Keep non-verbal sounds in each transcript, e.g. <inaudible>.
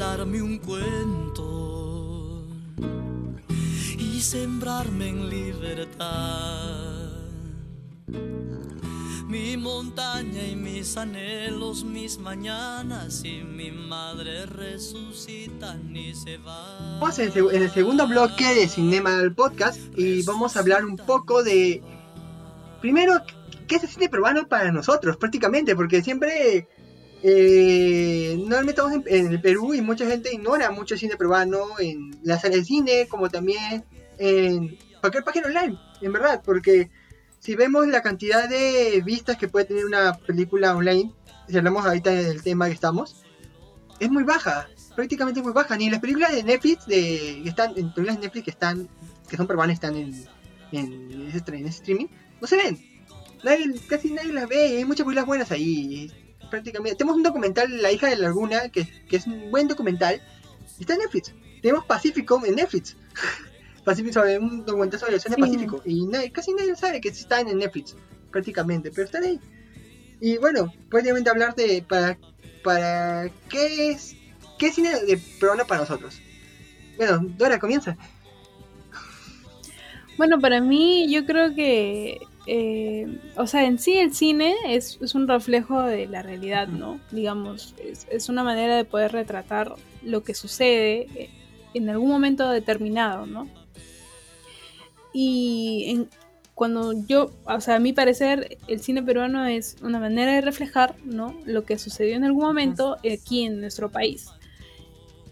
hablarme un cuento y sembrarme en libertad. Mi montaña y mis anhelos, mis mañanas y mi madre resucitan y se van. Estamos en, el segundo bloque de Cinema del Podcast y vamos a hablar un poco de. Primero, ¿qué es el cine peruano para nosotros? Prácticamente, porque siempre. Eh, normalmente estamos en, el Perú y mucha gente ignora mucho el cine peruano en la sala de cine, como también en cualquier página online, en verdad, porque si vemos la cantidad de vistas que puede tener una película online, si hablamos ahorita del tema que estamos, es muy baja, prácticamente muy baja. Ni las películas de Netflix, de, que están, en películas de Netflix que están, que son peruanas, están en, en, en streaming, no se ven. Nadie, casi nadie las ve, hay muchas películas buenas ahí. Prácticamente. Tenemos un documental, La hija de la laguna, que, que es un buen documental, está en Netflix. Tenemos Pacífico en Netflix. <laughs> Pacífico sobre un documental sobre el océano Sí. Pacífico. Y nadie- casi nadie sabe que está en Netflix, prácticamente, pero están ahí. Y bueno, prácticamente hablar de para, para qué es qué es cine de peruano para nosotros. Bueno, Dora, comienza. Bueno, para mí yo creo que, eh, o sea, en sí el cine es, es un reflejo de la realidad, ¿no? Digamos, es, es una manera de poder retratar lo que sucede eh, en algún momento determinado, ¿no? Y en- cuando yo, o sea, a mi parecer, el cine peruano es una manera de reflejar, ¿no? Lo que sucedió en algún momento aquí en nuestro país.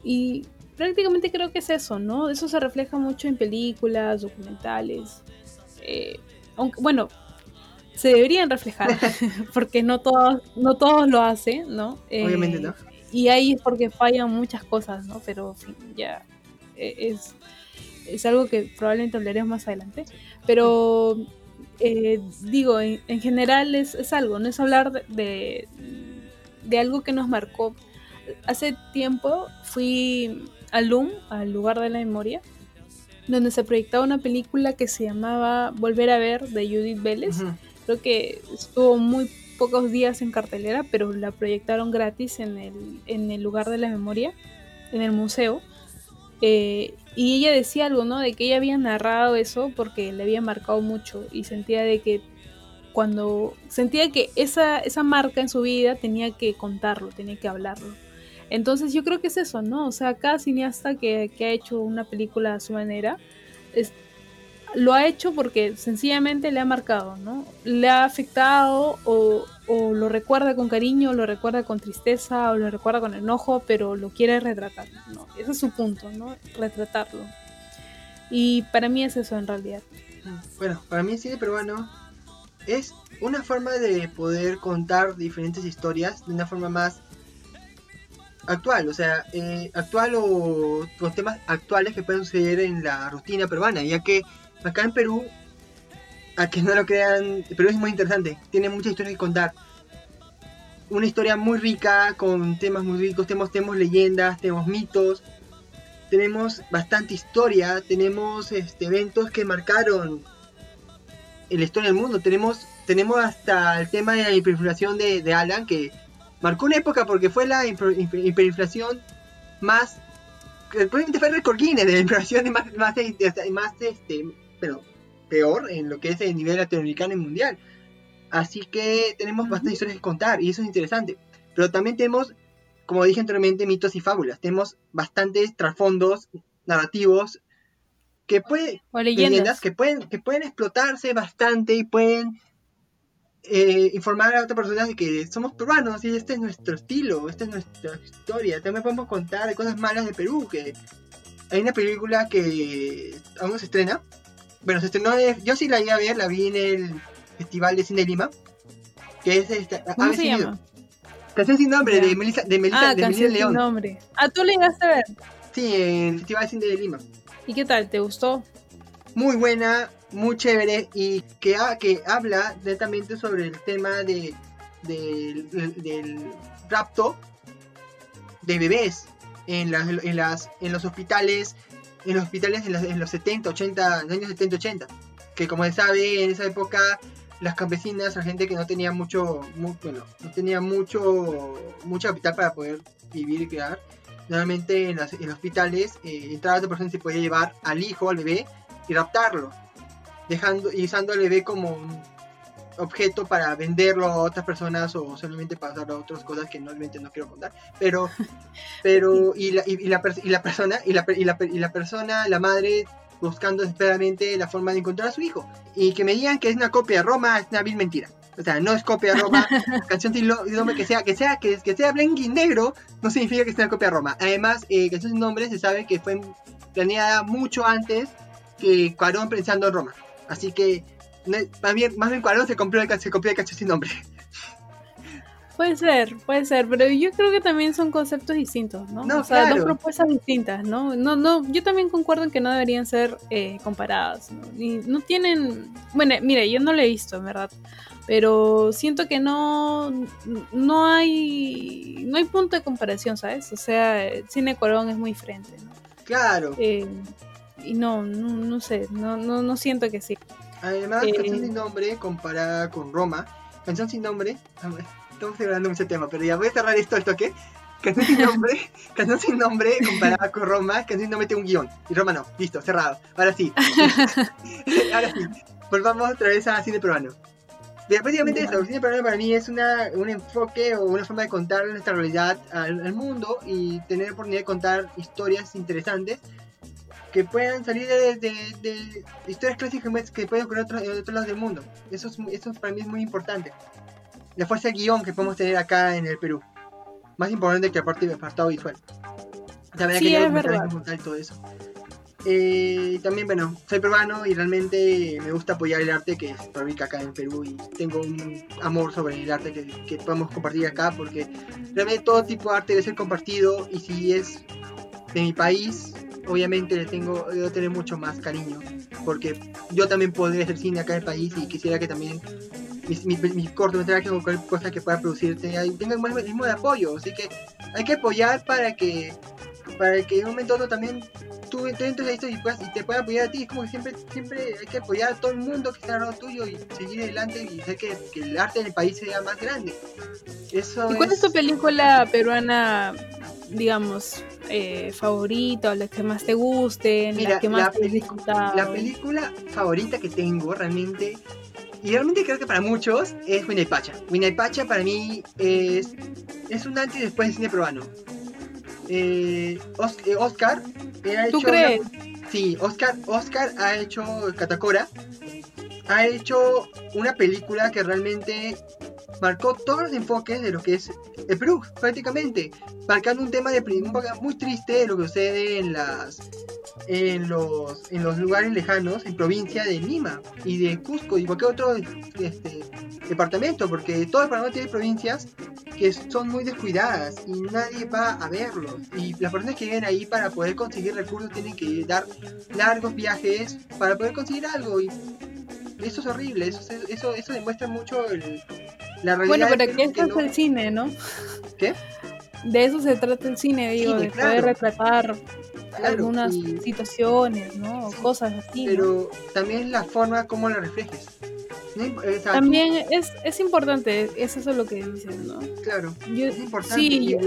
Y prácticamente creo que es eso, ¿no? Eso se refleja mucho en películas, documentales. eh, aunque, bueno, se deberían reflejar, <laughs> porque no todos, no todos lo hacen, ¿no? Eh, Obviamente no. Y ahí es porque fallan muchas cosas, ¿no? Pero en fin, ya eh, es, es algo que probablemente hablaremos más adelante. Pero eh, digo, en, en general es, es algo, no es hablar de, de, de algo que nos marcó. Hace tiempo fui al LUM, al lugar de la memoria, donde se proyectaba una película que se llamaba Volver a ver de Judith Vélez. Creo que estuvo muy pocos días en cartelera, pero la proyectaron gratis en el, en el lugar de la memoria, en el museo. Eh, y ella decía algo, ¿no? De que ella había narrado eso porque le había marcado mucho y sentía de que cuando sentía que esa, esa marca en su vida tenía que contarlo, tenía que hablarlo. Entonces yo creo que es eso, ¿no? O sea, cada cineasta que, que ha hecho una película a su manera, es- lo ha hecho porque sencillamente le ha marcado, ¿no? Le ha afectado o, o lo recuerda con cariño, o lo recuerda con tristeza, o lo recuerda con enojo, pero lo quiere retratar, ¿no? Ese es su punto, ¿no? Retratarlo. Y para mí es eso en realidad. Bueno, para mí el cine peruano es una forma de poder contar diferentes historias de una forma más actual, o sea, eh, actual o con temas actuales que pueden suceder en la rutina peruana, ya que acá en Perú, a que no lo crean, Perú es muy interesante, tiene muchas historias que contar. Una historia muy rica, con temas muy ricos, tenemos, leyendas, tenemos mitos, tenemos bastante historia, tenemos este, eventos que marcaron la historia del mundo, tenemos, tenemos hasta el tema de la hiperinflación de, de Alan, que marcó una época porque fue la hiper- hiper- hiperinflación más, probablemente fue el récord Guinness de la inflación más, más, este, más este, pero peor en lo que es el nivel latinoamericano y mundial. Así que tenemos bastantes historias que contar y eso es interesante. Pero también tenemos, como dije anteriormente, mitos y fábulas. Tenemos bastantes trasfondos narrativos que puede, O leyendas, leyendas. que pueden que pueden explotarse bastante y pueden eh, informar a otras personas de que somos peruanos y este es nuestro estilo, esta es nuestra historia. También podemos contar de cosas malas de Perú, que hay una película que aún se estrena. Bueno, se estrenó, de- yo sí la iba a ver, la vi en el Festival de Cine de Lima, que es esta, ¿Cómo se sin llama? Canción sin nombre, de Melissa, de Melissa, Ah, de Melissa sin León. nombre. Ah, tú le llegaste a ver. Sí, en el Festival de Cine de Lima. ¿Y qué tal? ¿Te gustó? Muy buena, muy chévere y que, ha- que habla netamente sobre el tema de, del- del- del rapto de bebés en, las, en, las, en los hospitales, en los hospitales en, los- en los 70, 80, en los años 70, 80. Que como se sabe, en esa época las campesinas, la gente que no tenía mucho, mu- bueno, no tenía mucho, mucho capital para poder vivir y crear, normalmente en, las- en hospitales, eh, entraba otra persona y se podía llevar al hijo, al bebé, y raptarlo, dejando y usando al bebé como un objeto para venderlo a otras personas o solamente para usarlo a otras cosas que normalmente no quiero contar. Pero, <laughs> pero, y la, y, y la, y la persona, y la, y, la, y la persona, la madre, buscando desesperadamente la forma de encontrar a su hijo. Y que me digan que es una copia de Roma es una vil mentira. O sea, no es copia <laughs> de Roma. canción sin nombre que sea, que sea, que, que sea blanco y negro, no significa que sea una copia de Roma. Además, eh, canción sin nombre se sabe que fue planeada mucho antes que Cuarón pensando en Roma. Así que, más bien, más bien Cuarón se compró el, se copió el canción sin nombre. Puede ser, puede ser, pero yo creo que también son conceptos distintos, ¿no? No, o sea, claro. dos propuestas distintas, ¿no? No, no, yo también concuerdo en que no deberían ser eh, comparadas, ¿no? Y no tienen, bueno, mire, yo no lo he visto, en verdad, pero siento que no, no hay, no hay punto de comparación, ¿sabes? O sea, cine Corón es muy diferente, ¿no? Claro. Eh, y no, no, no sé, no, no, no siento que sí. Además, Eh. Canción sin nombre comparada con Roma. Canción sin nombre. Estamos hablando mucho tema, pero ya voy a cerrar esto al toque. Canción sin nombre, <laughs> canción sin nombre comparada con Roma. Canción sin nombre tiene un guion. Y Roma no. Listo, cerrado. Ahora sí. <laughs> Ahora sí. Volvamos otra vez a cine peruano. Prácticamente eso, el cine peruano para mí es una, un enfoque o una forma de contar nuestra realidad al, al mundo y tener oportunidad de contar historias interesantes que puedan salir de, de- de historias clásicas que pueden ocurrir en otros, en otros lados del mundo. Eso, es, eso para mí es muy importante. La fuerza de guion que podemos tener acá en el Perú. Más importante que la parte del apartado visual. También Sí, es verdad. y todo eso. Eh, también, bueno, soy peruano y realmente me gusta apoyar el arte que se fabrica acá en Perú y tengo un amor sobre el arte que, que podemos compartir acá porque realmente todo tipo de arte debe ser compartido y si es de mi país, obviamente le tengo, debo tener mucho más cariño porque yo también podría hacer cine acá en el país y quisiera que también mis, mis, mis cortometrajes o cualquier cosa que pueda producir tenga, tenga el mismo- de apoyo, así que hay que apoyar para que para que en un momento otro también tú tú entres a esto y, puedas- y te pueda apoyar a ti. Es como que siempre, siempre hay que apoyar a todo el mundo que está al lado tuyo y seguir adelante y hacer que, que el arte en el país sea más grande. Eso ¿Y cuál es es... tu película peruana, digamos, eh, favorita o la que más te guste, Mira, la que más la te has pelicu- disfrutado? La película favorita que tengo realmente, y realmente creo que para muchos, es Winnie Pacha. Winnie Pacha para mí es, es un antes y después del cine peruano. Eh, eh, Oscar ha ¿Tú hecho crees? una- sí, Oscar, Oscar ha hecho Catacora, ha hecho una película que realmente marcó todos los enfoques de lo que es el Perú, prácticamente, marcando un tema de muy triste de lo que sucede en las en los en los lugares lejanos, en provincia de Lima y de Cusco y cualquier otro este, departamento, porque todo el Panamá tiene provincias que son muy descuidadas y nadie va a verlos. Y las personas que viven ahí para poder conseguir recursos tienen que dar largos viajes para poder conseguir algo. Y eso es horrible, eso, eso, eso demuestra mucho el- la realidad. Bueno, pero eso es no- el cine, ¿no? ¿Qué? De eso se trata el cine, digo, Cine, de claro. poder retratar Claro, algunas y- situaciones, ¿no? Cosas así. ¿no? pero también la forma como la reflejes. También es, es importante, es eso lo que dicen, ¿no? Claro, Yo, es importante. sí, y, yo-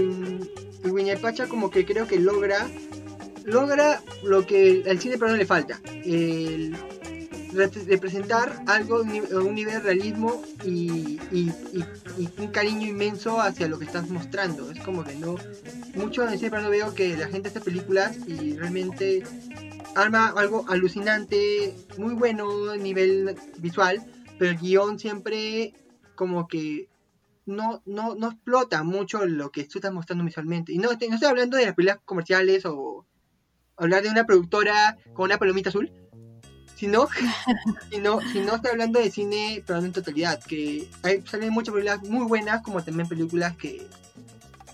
y Wiñapacha como que creo que logra logra lo que al cine peruano le falta. El representar algo un nivel de realismo y, y- un cariño inmenso hacia lo que estás mostrando. Es como que no... Mucho cine peruano veo que la gente hace películas y realmente arma algo alucinante, muy bueno a nivel visual, pero el guion siempre como que no, no, no explota mucho lo que tú estás mostrando visualmente. Y no, no estoy hablando de las películas comerciales o hablar de una productora con una palomita azul, sino, sino, sino estoy hablando de cine, pero en totalidad, que hay, salen muchas películas muy buenas, como también películas que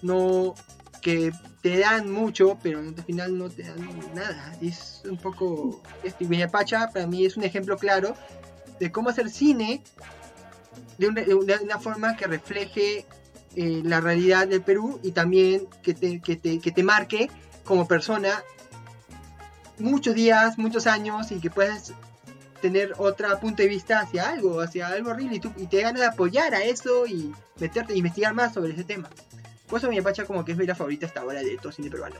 no que te dan mucho, pero al final no te dan nada. Es un poco... Este, Pacha para mí es un ejemplo claro de cómo hacer cine de una forma que refleje eh, la realidad del Perú y también que te, que, te, que te marque como persona muchos días, muchos años y que puedas tener otro punto de vista hacia algo, hacia algo horrible y, tú, y te ganas de apoyar a eso y meterte a investigar más sobre ese tema. Por eso mi Pacha como que es mi favorita hasta ahora de todo cine peruano.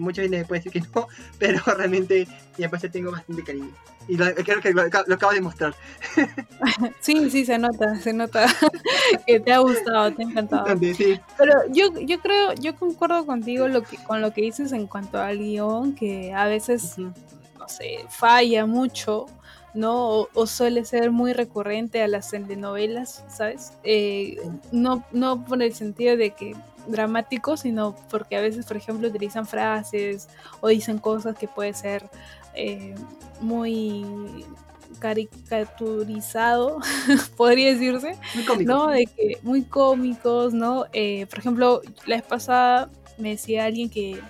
Mucha gente me puede decir que no, <laughs> pero realmente mi Pacha tengo bastante cariño. Y creo que lo, acabo de mostrar. <laughs> Sí, sí, se nota, se nota <laughs> que te ha gustado, te ha encantado. Pero yo, yo creo, yo concuerdo contigo lo que, con lo que dices en cuanto al guion, que a veces, no sé, falla mucho ¿no? O, suele ser muy recurrente a las telenovelas, ¿sabes? Eh, no, no por el sentido de que dramático, sino porque a veces, por ejemplo, utilizan frases o dicen cosas que puede ser eh, muy caricaturizado, <laughs> podría decirse, muy ¿no? De que muy cómicos, ¿no? Eh, por ejemplo, la vez pasada me decía alguien que,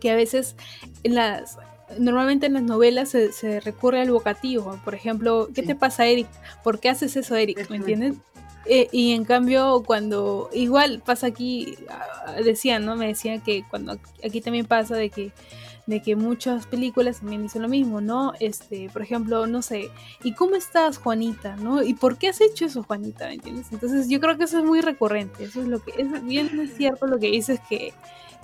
que a veces en las normalmente en las novelas se, recurre al vocativo. Por ejemplo, ¿qué te pasa, Eric? ¿Por qué haces eso, Eric? ¿Me entiendes? Eh, y en cambio, cuando igual pasa aquí, ah, decían, ¿no? Me decían que cuando aquí también pasa de que de que muchas películas también dicen lo mismo, ¿no? Este, por ejemplo, no sé, ¿y cómo estás, Juanita? ¿No? ¿Y por qué has hecho eso, Juanita? ¿Me entiendes? Entonces yo creo que eso es muy recurrente, eso es lo que, es bien cierto lo que dices que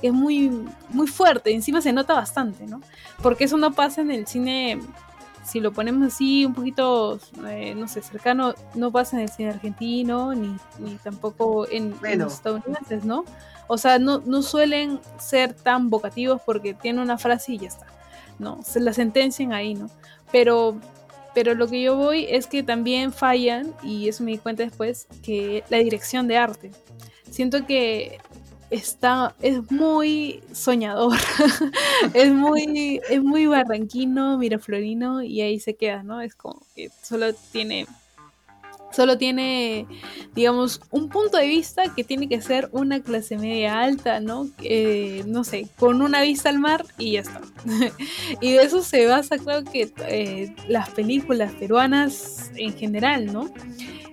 es muy, muy fuerte, encima se nota bastante, ¿no? Porque eso no pasa en el cine, si lo ponemos así un poquito, eh, no sé, cercano, no pasa en el cine argentino, ni, ni tampoco en, los estadounidenses, ¿no? O sea, no, no suelen ser tan vocativos porque tienen una frase y ya está, ¿no? Se la sentencian ahí, ¿no? Pero pero lo que yo voy es que también fallan, y eso me di cuenta después, que la dirección de arte. Siento que está, es muy soñador, <laughs> es muy, es muy barranquino, miraflorino y ahí se queda, ¿no? Es como que solo tiene, solo tiene, digamos, un punto de vista que tiene que ser una clase media alta, ¿no? no sé, con una vista al mar y ya está. <laughs> y de eso se basa, creo que eh, las películas peruanas en general, ¿no?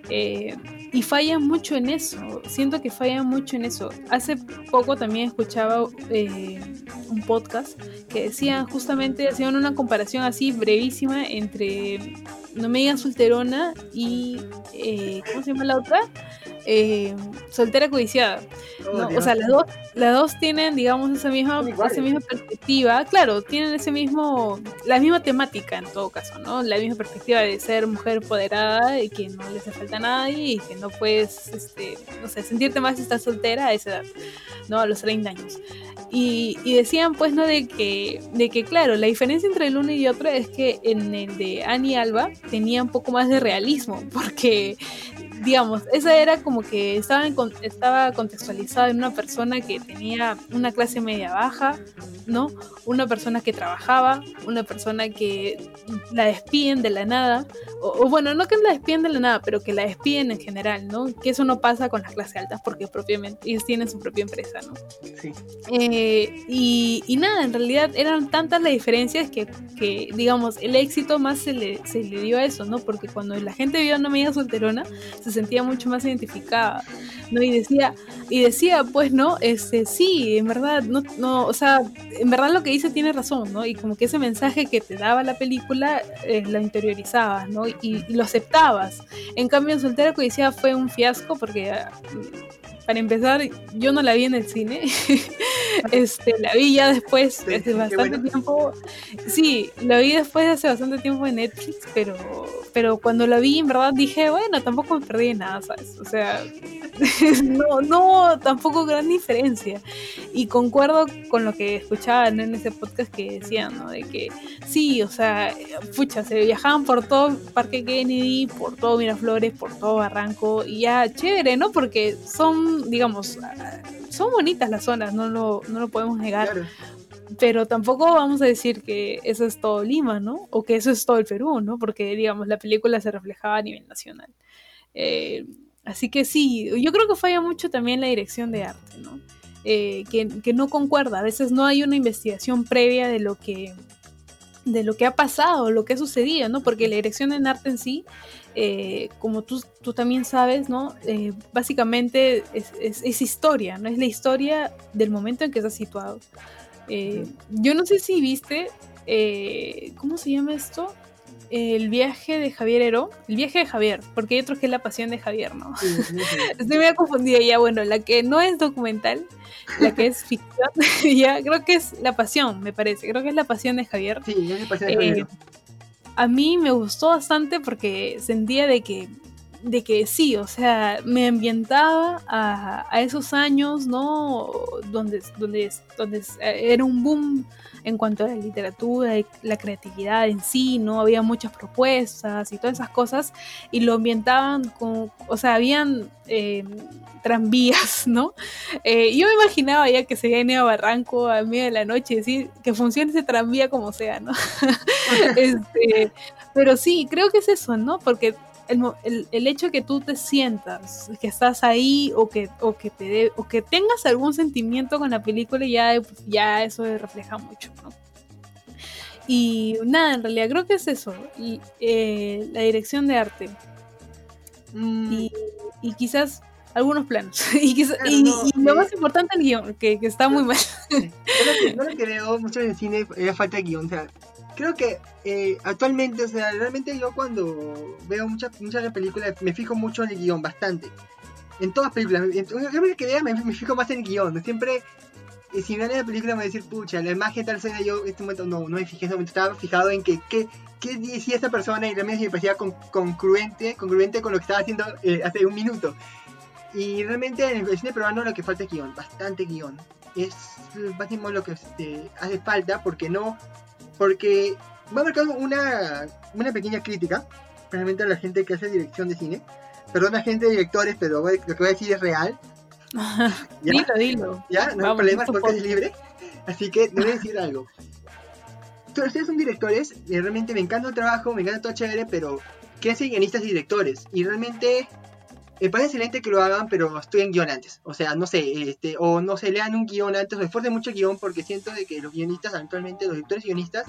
Eh, y fallan mucho en eso, siento que fallan mucho en eso. Hace poco también escuchaba eh, un podcast que decían justamente, hacían una comparación así brevísima entre No me digan solterona y, eh, ¿cómo se llama la otra? Eh, soltera codiciada. Oh, o sea, las dos, las dos tienen, digamos, esa misma, esa misma perspectiva. Claro, tienen ese mismo, la misma temática en todo caso, ¿no? La misma perspectiva de ser mujer empoderada y que no le hace falta a nadie y que no puedes, este, no sé, sentirte más si estás soltera a esa edad, ¿no? A los 30 años. Y, y, decían, pues, ¿no? De que, de que, claro, la diferencia entre el uno y otro es que en el de Annie Alba tenía un poco más de realismo, <laughs> porque digamos, esa era como que estaba, estaba contextualizada en una persona que tenía una clase media baja, ¿no? Una persona que trabajaba, una persona que la despiden de la nada, o, bueno, no que la despiden de la nada, pero que la despiden en general, ¿no? Que eso no pasa con las clases altas porque propiamente ellos tienen su propia empresa, ¿no? Sí. Eh, y, y, nada, en realidad eran tantas las diferencias que, que digamos, el éxito más se le, se le dio a eso, ¿no? Porque cuando la gente vio a una amiga solterona, se sentía mucho más identificada, ¿no? Y decía, y decía, pues, ¿no? Este, sí, en verdad, no, no, o sea, en verdad lo que dice tiene razón, ¿no? Y como que ese mensaje que te daba la película, eh, lo interiorizabas, ¿no? Y, lo aceptabas. En cambio, en Soltera Codiciada fue un fiasco porque para empezar, yo no la vi en el cine. <laughs> este, la vi ya después, desde bastante tiempo. Sí, la vi después de hace bastante tiempo en Netflix, pero, pero cuando la vi, en verdad dije, bueno, tampoco me perdí nada, ¿sabes? O sea, <laughs> no, no, tampoco gran diferencia. Y concuerdo con lo que escuchaban en ese podcast que decían, ¿no? De que sí, o sea, pucha, se viajaban por todo Parque Kennedy, por todo Miraflores, por todo Barranco, y ya chévere, ¿no? Porque son, digamos, son bonitas las zonas, no lo, no lo podemos negar. Pero tampoco vamos a decir que eso es todo Lima, ¿no? O que eso es todo el Perú, ¿no? Porque, digamos, la película se reflejaba a nivel nacional. Eh, Así que sí, yo creo que falla mucho también la dirección de arte, ¿no? Eh, que, no concuerda, a veces no hay una investigación previa de lo que de lo que ha pasado, lo que ha sucedido, ¿no? Porque la dirección en arte en sí, eh, como tú, tú, también sabes, ¿no? Eh, básicamente es, historia, ¿no? Es la historia del momento en que está situado. yo no sé si viste, ¿cómo se llama esto? El viaje de Javier Heró, el viaje de Javier, porque hay otros que es la pasión de Javier, ¿no? Sí, sí, sí. <laughs> Estoy medio confundida ya, bueno, la que no es documental, la que es ficción, <laughs> ya creo que es la pasión, me parece, creo que es la pasión de Javier. Sí, ya me pasé de Eh, Javier. a mí me gustó bastante porque sentía de que de que sí, o sea, me ambientaba a, a esos años, ¿no? Donde, donde, donde era un boom en cuanto a la literatura y la creatividad en sí, ¿no? Había muchas propuestas y todas esas cosas, y lo ambientaban con, o sea, habían eh, tranvías, <laughs> ¿no? Eh, yo me imaginaba ya que se viene a Barranco a media de la noche, decir que funcione ese tranvía como sea, ¿no? <laughs> <laughs> Este, pero sí, creo que es eso, ¿no? Porque el, el- el hecho que tú te sientas, que estás ahí o que, o que, te de- o que tengas algún sentimiento con la película, ya, ya eso refleja mucho, ¿no? Y nada, en realidad creo que es eso, y, eh, la dirección de arte Mm, y, y quizás algunos planos. <laughs> y, quizás- Claro, y- no, y lo eh, más importante, el guion, que, que está muy mal. Yo lo que, yo lo que veo mucho en el cine es falta de guion. O sea, creo que eh, actualmente, o sea, realmente yo cuando veo muchas muchas películas me fijo mucho en el guion, bastante. En todas las películas. En, en, que vea me, fijo más en el guion. Siempre, eh, si me la película, me voy a decir, pucha, la imagen tal escena, yo en este momento no, no me fijé, en ese momento estaba fijado en que qué decía esta persona y realmente me parecía con- congruente, congruente con lo que estaba haciendo eh, hace un minuto. Y realmente en el cine peruano lo que falta es guion, bastante guion es máximo lo que este, hace falta porque no porque va a marcar una, una pequeña crítica realmente a la gente que hace dirección de cine perdón a gente de directores pero voy- lo que voy a decir es real <laughs> ¿ya? Dilo, dilo. ¿ya? no hay problema podcast es libre así que te voy a decir algo ustedes son directores y realmente me encanta el trabajo me encanta todo chévere pero ¿qué hacen guionistas y directores? y realmente me parece excelente que lo hagan, pero estudien guion antes. O sea, no sé, este, o no se lean un guion antes, o esfuercen mucho el guion, porque siento de que los guionistas actualmente, los directores guionistas,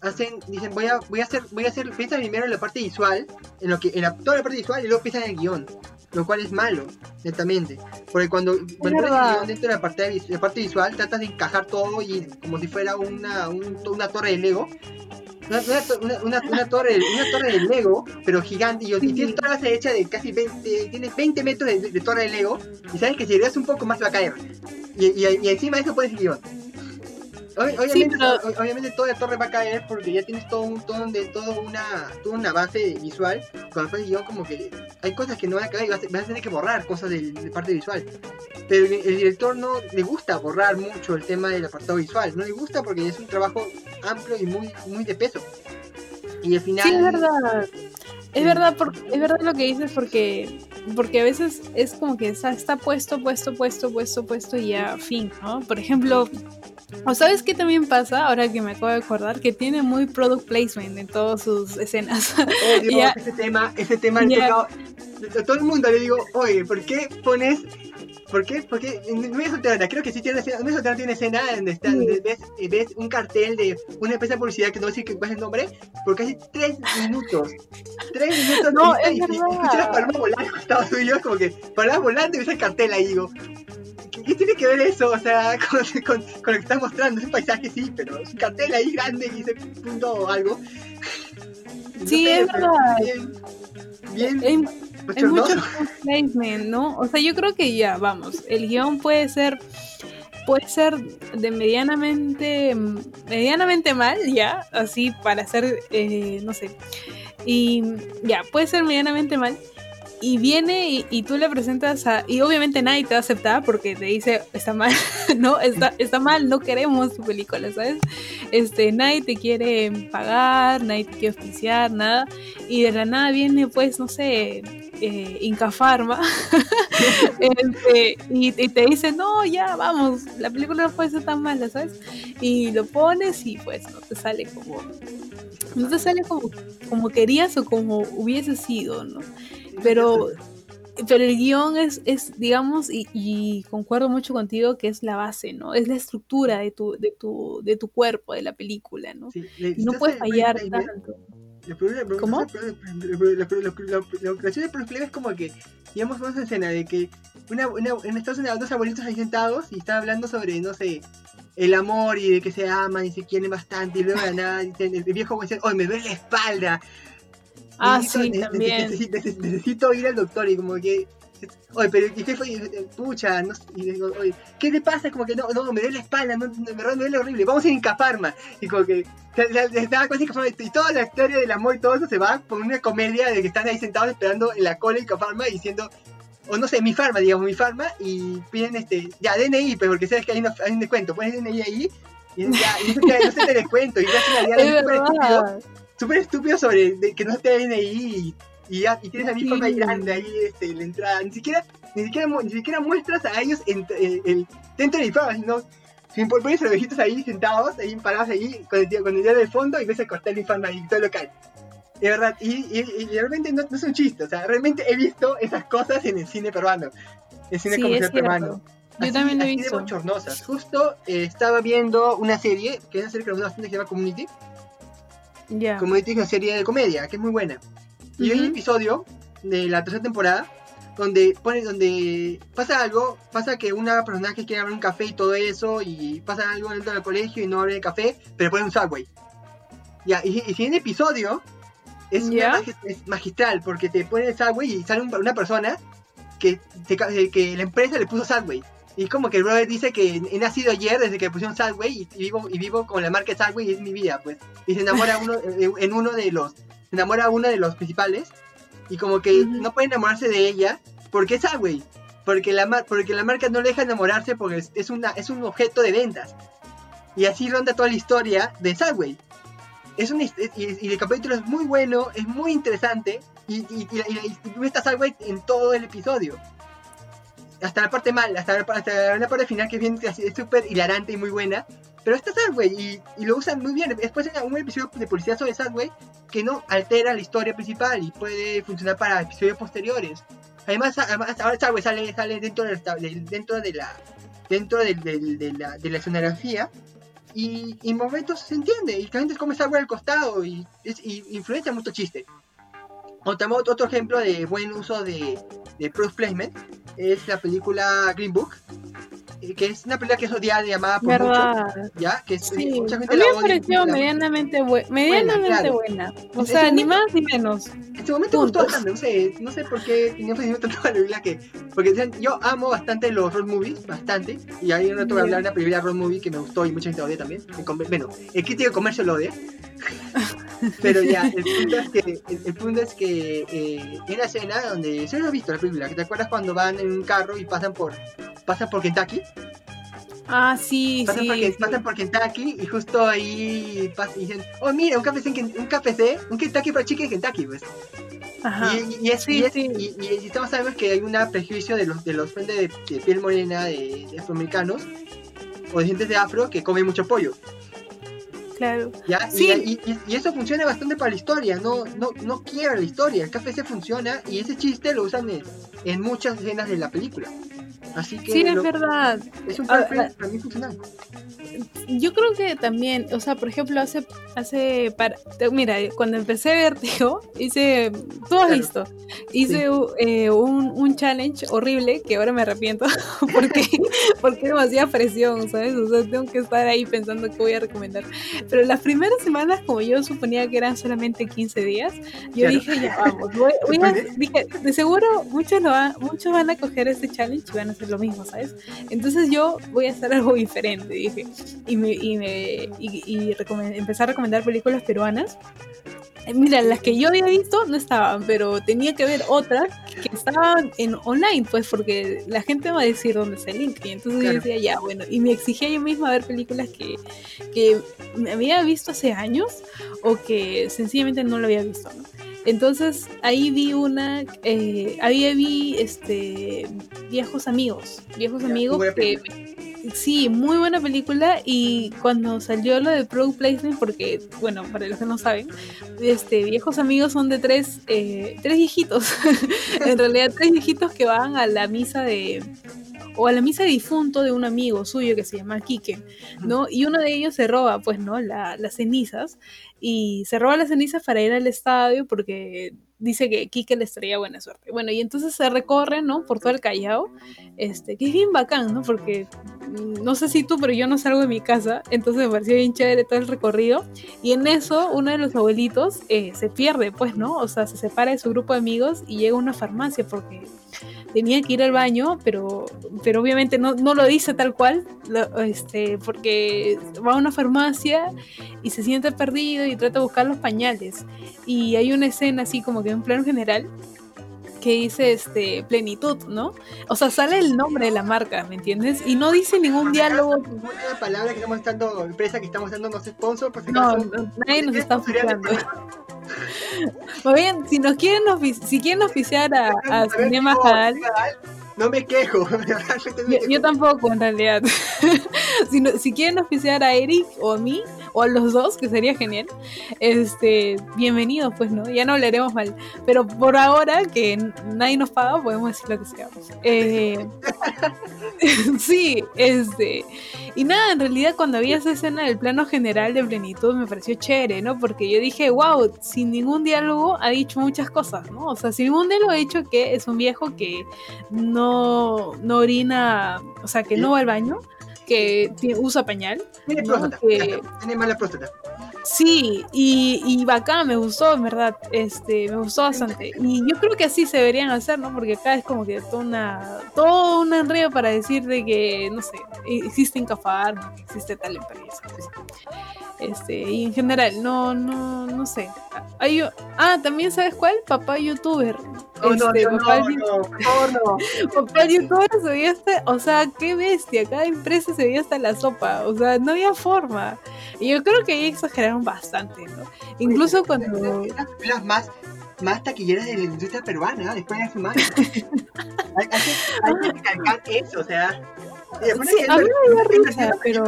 hacen, dicen, voy a, voy a hacer, voy a hacer, piensan primero en la parte visual, en lo que, en toda la parte visual, y luego piensan en el guion. Lo cual es malo, netamente. Porque cuando, pones el guion dentro de la parte, vis- la parte visual, tratas de encajar todo y como si fuera una, un- una torre de Lego. Una, una, to- una, una- una torre, una torre de Lego, pero gigante. Y, y tienes toda la base hecha de casi 20, tienes 20 metros de, de torre de Lego. Y sabes que si le das un poco más va a caer. Y, y, y encima de eso el guion. Ob- Obviamente, pero- o- obviamente toda la torre va a caer porque ya tienes todo un todo, de, todo una, toda una base visual. Pones el guion como que hay cosas que no van a caer y vas a, vas a tener que borrar cosas del- de, parte visual. Pero el, el director no le gusta borrar mucho el tema del apartado visual. No le gusta porque es un trabajo amplio y muy, muy de peso. Y al final... Sí, es verdad. Es Sí. verdad, es verdad lo que dices porque porque a veces es como que está, está puesto, puesto, puesto, puesto, puesto y ya fin, ¿no? Por ejemplo, o sabes qué también pasa, ahora que me acabo de acordar, que tiene muy product placement en todas sus escenas. Oh, <laughs> Dios, Ya. ese tema, ese tema Ya. tocado- a todo el mundo le digo, oye, ¿por qué pones, por qué, por qué, en Media Solterana, creo que sí tiene una escena, Media tiene una escena donde está, donde ves, ves un cartel de una empresa de publicidad que no que- cuál es el nombre, por casi tres minutos, tres minutos, No, y, es y- y escuché las palomas volando <laughs> al costado suyo, como que palomas volando y ves el cartel ahí, digo, ¿qué, qué tiene que ver eso? O sea, <laughs> con, con, con lo que estás mostrando, es un paisaje sí, pero es un cartel ahí grande y dice punto o algo. <laughs> No Sí, sé, es verdad. Bien, bien Hay, mucho placement, ¿no? O sea, yo creo que ya, vamos, el guion puede ser puede ser de medianamente medianamente mal, ya, así para hacer, eh, no sé, y ya, puede ser medianamente mal, y viene y, y tú le presentas a, y obviamente nadie te va a aceptar porque te dice, está mal, <laughs> no, está, está mal, no queremos tu película, ¿sabes? Este, nadie te quiere pagar, nadie te quiere oficiar, nada, y de la nada viene, pues, no sé, eh, Inca Pharma, <laughs> este, y, y te dice, no, ya, vamos, la película no puede ser tan mala, ¿sabes? Y lo pones y pues no te sale como, no te sale como, como querías o como hubiese sido, ¿no? Pero, pero el guion es, es digamos, y, y concuerdo mucho contigo que es la base, ¿no? Es la estructura de tu, de tu, de tu cuerpo, de la película, ¿no? Sí, Y no si puede estás en fallar tanto. ¿Cómo? Lo gracioso de Placement es como que, digamos, una escena de que una, una, en Estados Unidos dos abuelitos ahí sentados y están hablando sobre, no sé, el amor y de que se aman y se quieren bastante y luego de nada el viejo dice, oye, me duele la espalda. Ah, Necesito- sí, ne- también. Necesito, necesito- necesito ir al doctor y como que, oye, pero ¿y qué fue? Pucha, no y digo, oye, ¿qué te pasa? Como que no, no, me duele la espalda, no, me me duele horrible, vamos a ir en Cafarma. Y como que, se- se- se estaba Incafarma, y toda la historia del amor y todo eso se va por una comedia de que están ahí sentados esperando en la cola en Cafarma diciendo, o no sé, mi farma, digamos, mi farma, y piden este, ya, DNI, pues porque sabes que hay, una- hay un descuento, pones DNI ahí, y ya, y no sé, no sé te descuento, y ya Es diálogo súper estúpido, sobre de que no te da DNI y, y y tienes a mi ahí grande ahí, este, en la entrada, ni siquiera, ni siquiera, ni siquiera muestras a ellos en, eh, el, dentro de mi sino, sin por pones a los viejitos ahí sentados, ahí parados ahí, con el, con el dedo de fondo, y ves el cortar mi farma ahí, todo local. De verdad, y, y, y realmente no, no es un chiste, o sea, realmente he visto esas cosas en el cine peruano, el cine Sí, comercial peruano. Yo Así- también lo he así de visto. bochornosas. Justo eh, estaba viendo una serie, que es una serie que se llama Community. Ya. Community es una serie de comedia, que es muy buena. Y hay un episodio de la tercera temporada donde pone donde pasa algo, pasa que una personaje quiere abrir un café y todo eso, y pasa algo dentro del colegio y no abre el café, pero pone un subway. Ya, y, y si en episodio es, una es magistral, porque te pone el subway y sale un- una persona que, te que la empresa le puso subway. Y como que el brother dice que he nacido ayer desde que pusieron Subway y, y vivo, y vivo con la marca Subway y es mi vida, pues. Y se enamora uno, eh, en uno de los, se enamora uno de los principales y como que no puede enamorarse de ella porque es Subway. Porque la, porque la marca no le deja enamorarse porque es, es una, es un objeto de ventas. Y así ronda toda la historia de Subway. Es un, his- y, y el capítulo es muy bueno, es muy interesante y, y, y, y, y tú estás Subway en todo el episodio hasta la parte mal, hasta hasta la parte final que es bien súper hilarante y muy buena. Pero está Subway y, y lo usan muy bien. Después hay un episodio de policía sobre Subway que no altera la historia principal y puede funcionar para episodios posteriores. Además, además ahora Subway sale, sale dentro, del- dentro de la dentro del- del- de, la, de la escenografía y, en momentos se entiende y la gente come Subway al costado y, es, y influencia mucho chiste. Otro, otro ejemplo de buen uso de, de product placement es la película Green Book, eh, que es una película que es odiada y amada por ¿Verdad? ¿ya? Que es, Sí, mucha a gente mí la me pareció medianamente, bue- medianamente claro. buena. O Es- sea, es ni más ni menos. En su momento Punto. me gustó bastante, no sé, no sé por qué tenía un tanto <laughs> a la película que... Porque yo amo bastante los road movies, bastante, y ahí un rato voy a hablar de una película road movie que me gustó y mucha gente odia también. El bueno, el crítico de comercio lo odia. <laughs> Pero ya, el punto es que, el, el punto es que eh, hay una escena donde, se lo has visto la película, te acuerdas cuando van en un carro y pasan por, pasan por Kentucky, Ah, sí, pasan, sí. por, sí. pasan por Kentucky y justo ahí pas- y dicen, oh mira, un en Ken- un KFC, un Kentucky Fried Chicken en Kentucky, pues. Ajá. Y, y es, Sí, y, es- sí. y- y- y todos sabemos que hay un prejuicio de los de los de, de piel morena de, de afroamericanos o de gente de afro que comen mucho pollo. Claro. ¿ya? Sí. Y, y- y eso funciona bastante para la historia, no, no, no quiebra la historia. El KFC funciona y ese chiste lo usan en, en muchas escenas de la película. Así que Sí, es lo- verdad. es un Ah, perfil para mí funcional. Yo creo que también, o sea, por ejemplo, hace, hace para, mira, cuando empecé Vértigo, hice, tú has Claro. visto, hice eh, un, un challenge horrible que ahora me arrepiento <laughs> porque, <laughs> porque es demasiada presión, ¿sabes? O sea, tengo que estar ahí pensando qué voy a recomendar. Pero las primeras semanas, como yo suponía que eran solamente 15 días, yo Claro. dije, ya vamos, voy, voy a, <laughs> dije, de seguro muchos, lo van, muchos van a coger este challenge y van a hacer lo mismo, ¿sabes? Entonces yo voy a hacer algo diferente, dije. Y, me, y, me, y, y empecé a recomendar películas peruanas. Eh, Mira, las que yo había visto no estaban, pero tenía que ver otras que estaban en online, pues porque la gente va a decir dónde está el link. Y entonces Claro. yo decía, ya, bueno, y me exigía yo misma ver películas que, que me había visto hace años o que sencillamente no lo había visto, ¿no? Entonces ahí vi una, eh, ahí vi este viejos amigos, viejos amigos que sí, muy buena película y cuando salió lo de Product Placement, porque bueno, para los que no saben, este viejos amigos son de tres, eh, tres viejitos, <laughs> en realidad tres viejitos que van a la misa de o a la misa de difunto de un amigo suyo que se llama Quique, ¿no? Y uno de ellos se roba, pues, ¿no? La- las cenizas y se roba las cenizas para ir al estadio porque dice que Quique les traía buena suerte. Bueno, y entonces se recorre, ¿no? Por todo el Callao, este, que es bien bacán, ¿no? Porque mm, no sé si tú, pero yo no salgo de mi casa, entonces me pareció bien chévere todo el recorrido. Y en eso, uno de los abuelitos eh, se pierde, pues, ¿no? O sea, se separa de su grupo de amigos y llega a una farmacia porque tenía que ir al baño, pero, pero obviamente no, no lo dice tal cual, este, porque va a una farmacia y se siente perdido y trata de buscar los pañales. Y hay una escena así como que en plano general que dice este plenitud, ¿no? O sea, sale el nombre de la marca, ¿me entiendes? Y no dice ningún diálogo. Una palabra que estamos dando, empresa que estamos dando, no sponsor, por si no, nadie nos está. Muy bien, si nos quieren si quieren oficiar a, a Cinema no me quejo. <laughs> yo, tampoco, en realidad. <laughs> si, si quieren oficiar a Eric o a mí, o a los dos, que sería genial, este, bienvenidos, pues, ¿no? Ya no hablaremos mal. Pero por ahora, que nadie nos paga, podemos decir lo que sea. Eh, <laughs> sí, este. Y nada, en realidad, cuando vi esa escena del plano general de plenitud, me pareció chévere, ¿no? Porque yo dije, wow, sin ningún diálogo ha dicho muchas cosas, ¿no? O sea, sin ningún diálogo ha dicho que es un viejo que no, no orina, o sea, que no va al baño que usa pañal. Tiene próstata, que... tiene mala próstata. Sí, y, y bacán, me gustó, en verdad, este, me gustó bastante. Y yo creo que así se deberían hacer, ¿no? Porque acá es como que toda una, todo un enredo para decir de que, no sé, existe Incafar, existe tal empresa. Este, y en general, no, no, no sé. Hay, ah, también sabes cuál? Papá youtuber. Oh, este, no, papá, no, no, papá youtuber se veía hasta, o sea, qué bestia, cada empresa se veía hasta la sopa, o sea, no había forma. Y yo creo que ahí exageraron bastante, ¿no? Incluso cuando... Las más más taquilleras de la industria peruana, después de <laughs> hay, hay, hay que recalcar eso, o sea. Sí, a mí me dio risa, pero.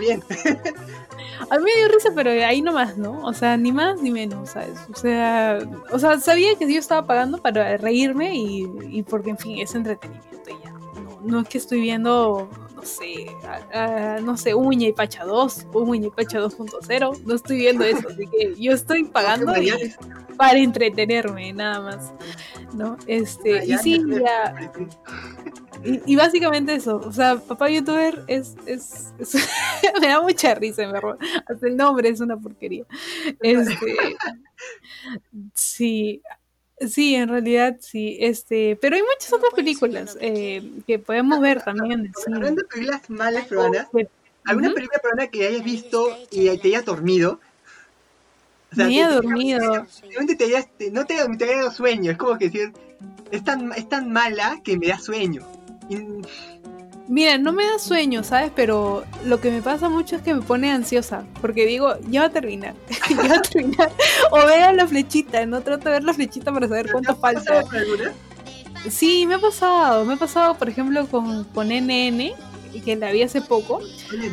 Bien. <laughs> A mí me dio risa, pero ahí nomás, ¿no? O sea, ni más ni menos, ¿sabes? O sea, o sea sabía que yo estaba pagando para reírme y, y porque, en fin, es entretenimiento y ya. No, no es que estoy viendo, no sé, no sé, Uña y Pacha 2, Uña y Pacha 2.0, no estoy viendo eso, así que yo estoy pagando para entretenerme, nada más, ¿no? Este, y sí, ya... <laughs> Y, básicamente eso, o sea, papá youtuber es, es, <laughs> me da mucha risa, me hasta el nombre es una porquería. Este, sí, sí, en realidad sí, este, pero hay muchas otras películas eh, que podemos ver también. Hablando de películas malas peruanas, ¿alguna película peruana que hayas visto y te hayas dormido? O sea, me haya dormido. Te, te hayas, no te, te haya dado sueño, es como que decir, es tan, es tan mala que me da sueño. Mira, no me da sueño, ¿sabes? Pero lo que me pasa mucho es que me pone ansiosa, porque digo, ya va a terminar, <laughs> ya va a terminar. O veo la flechita, no trato de ver la flechita para saber cuánto falta. Sí, me ha pasado, me ha pasado, por ejemplo, con, con NN, que la vi hace poco,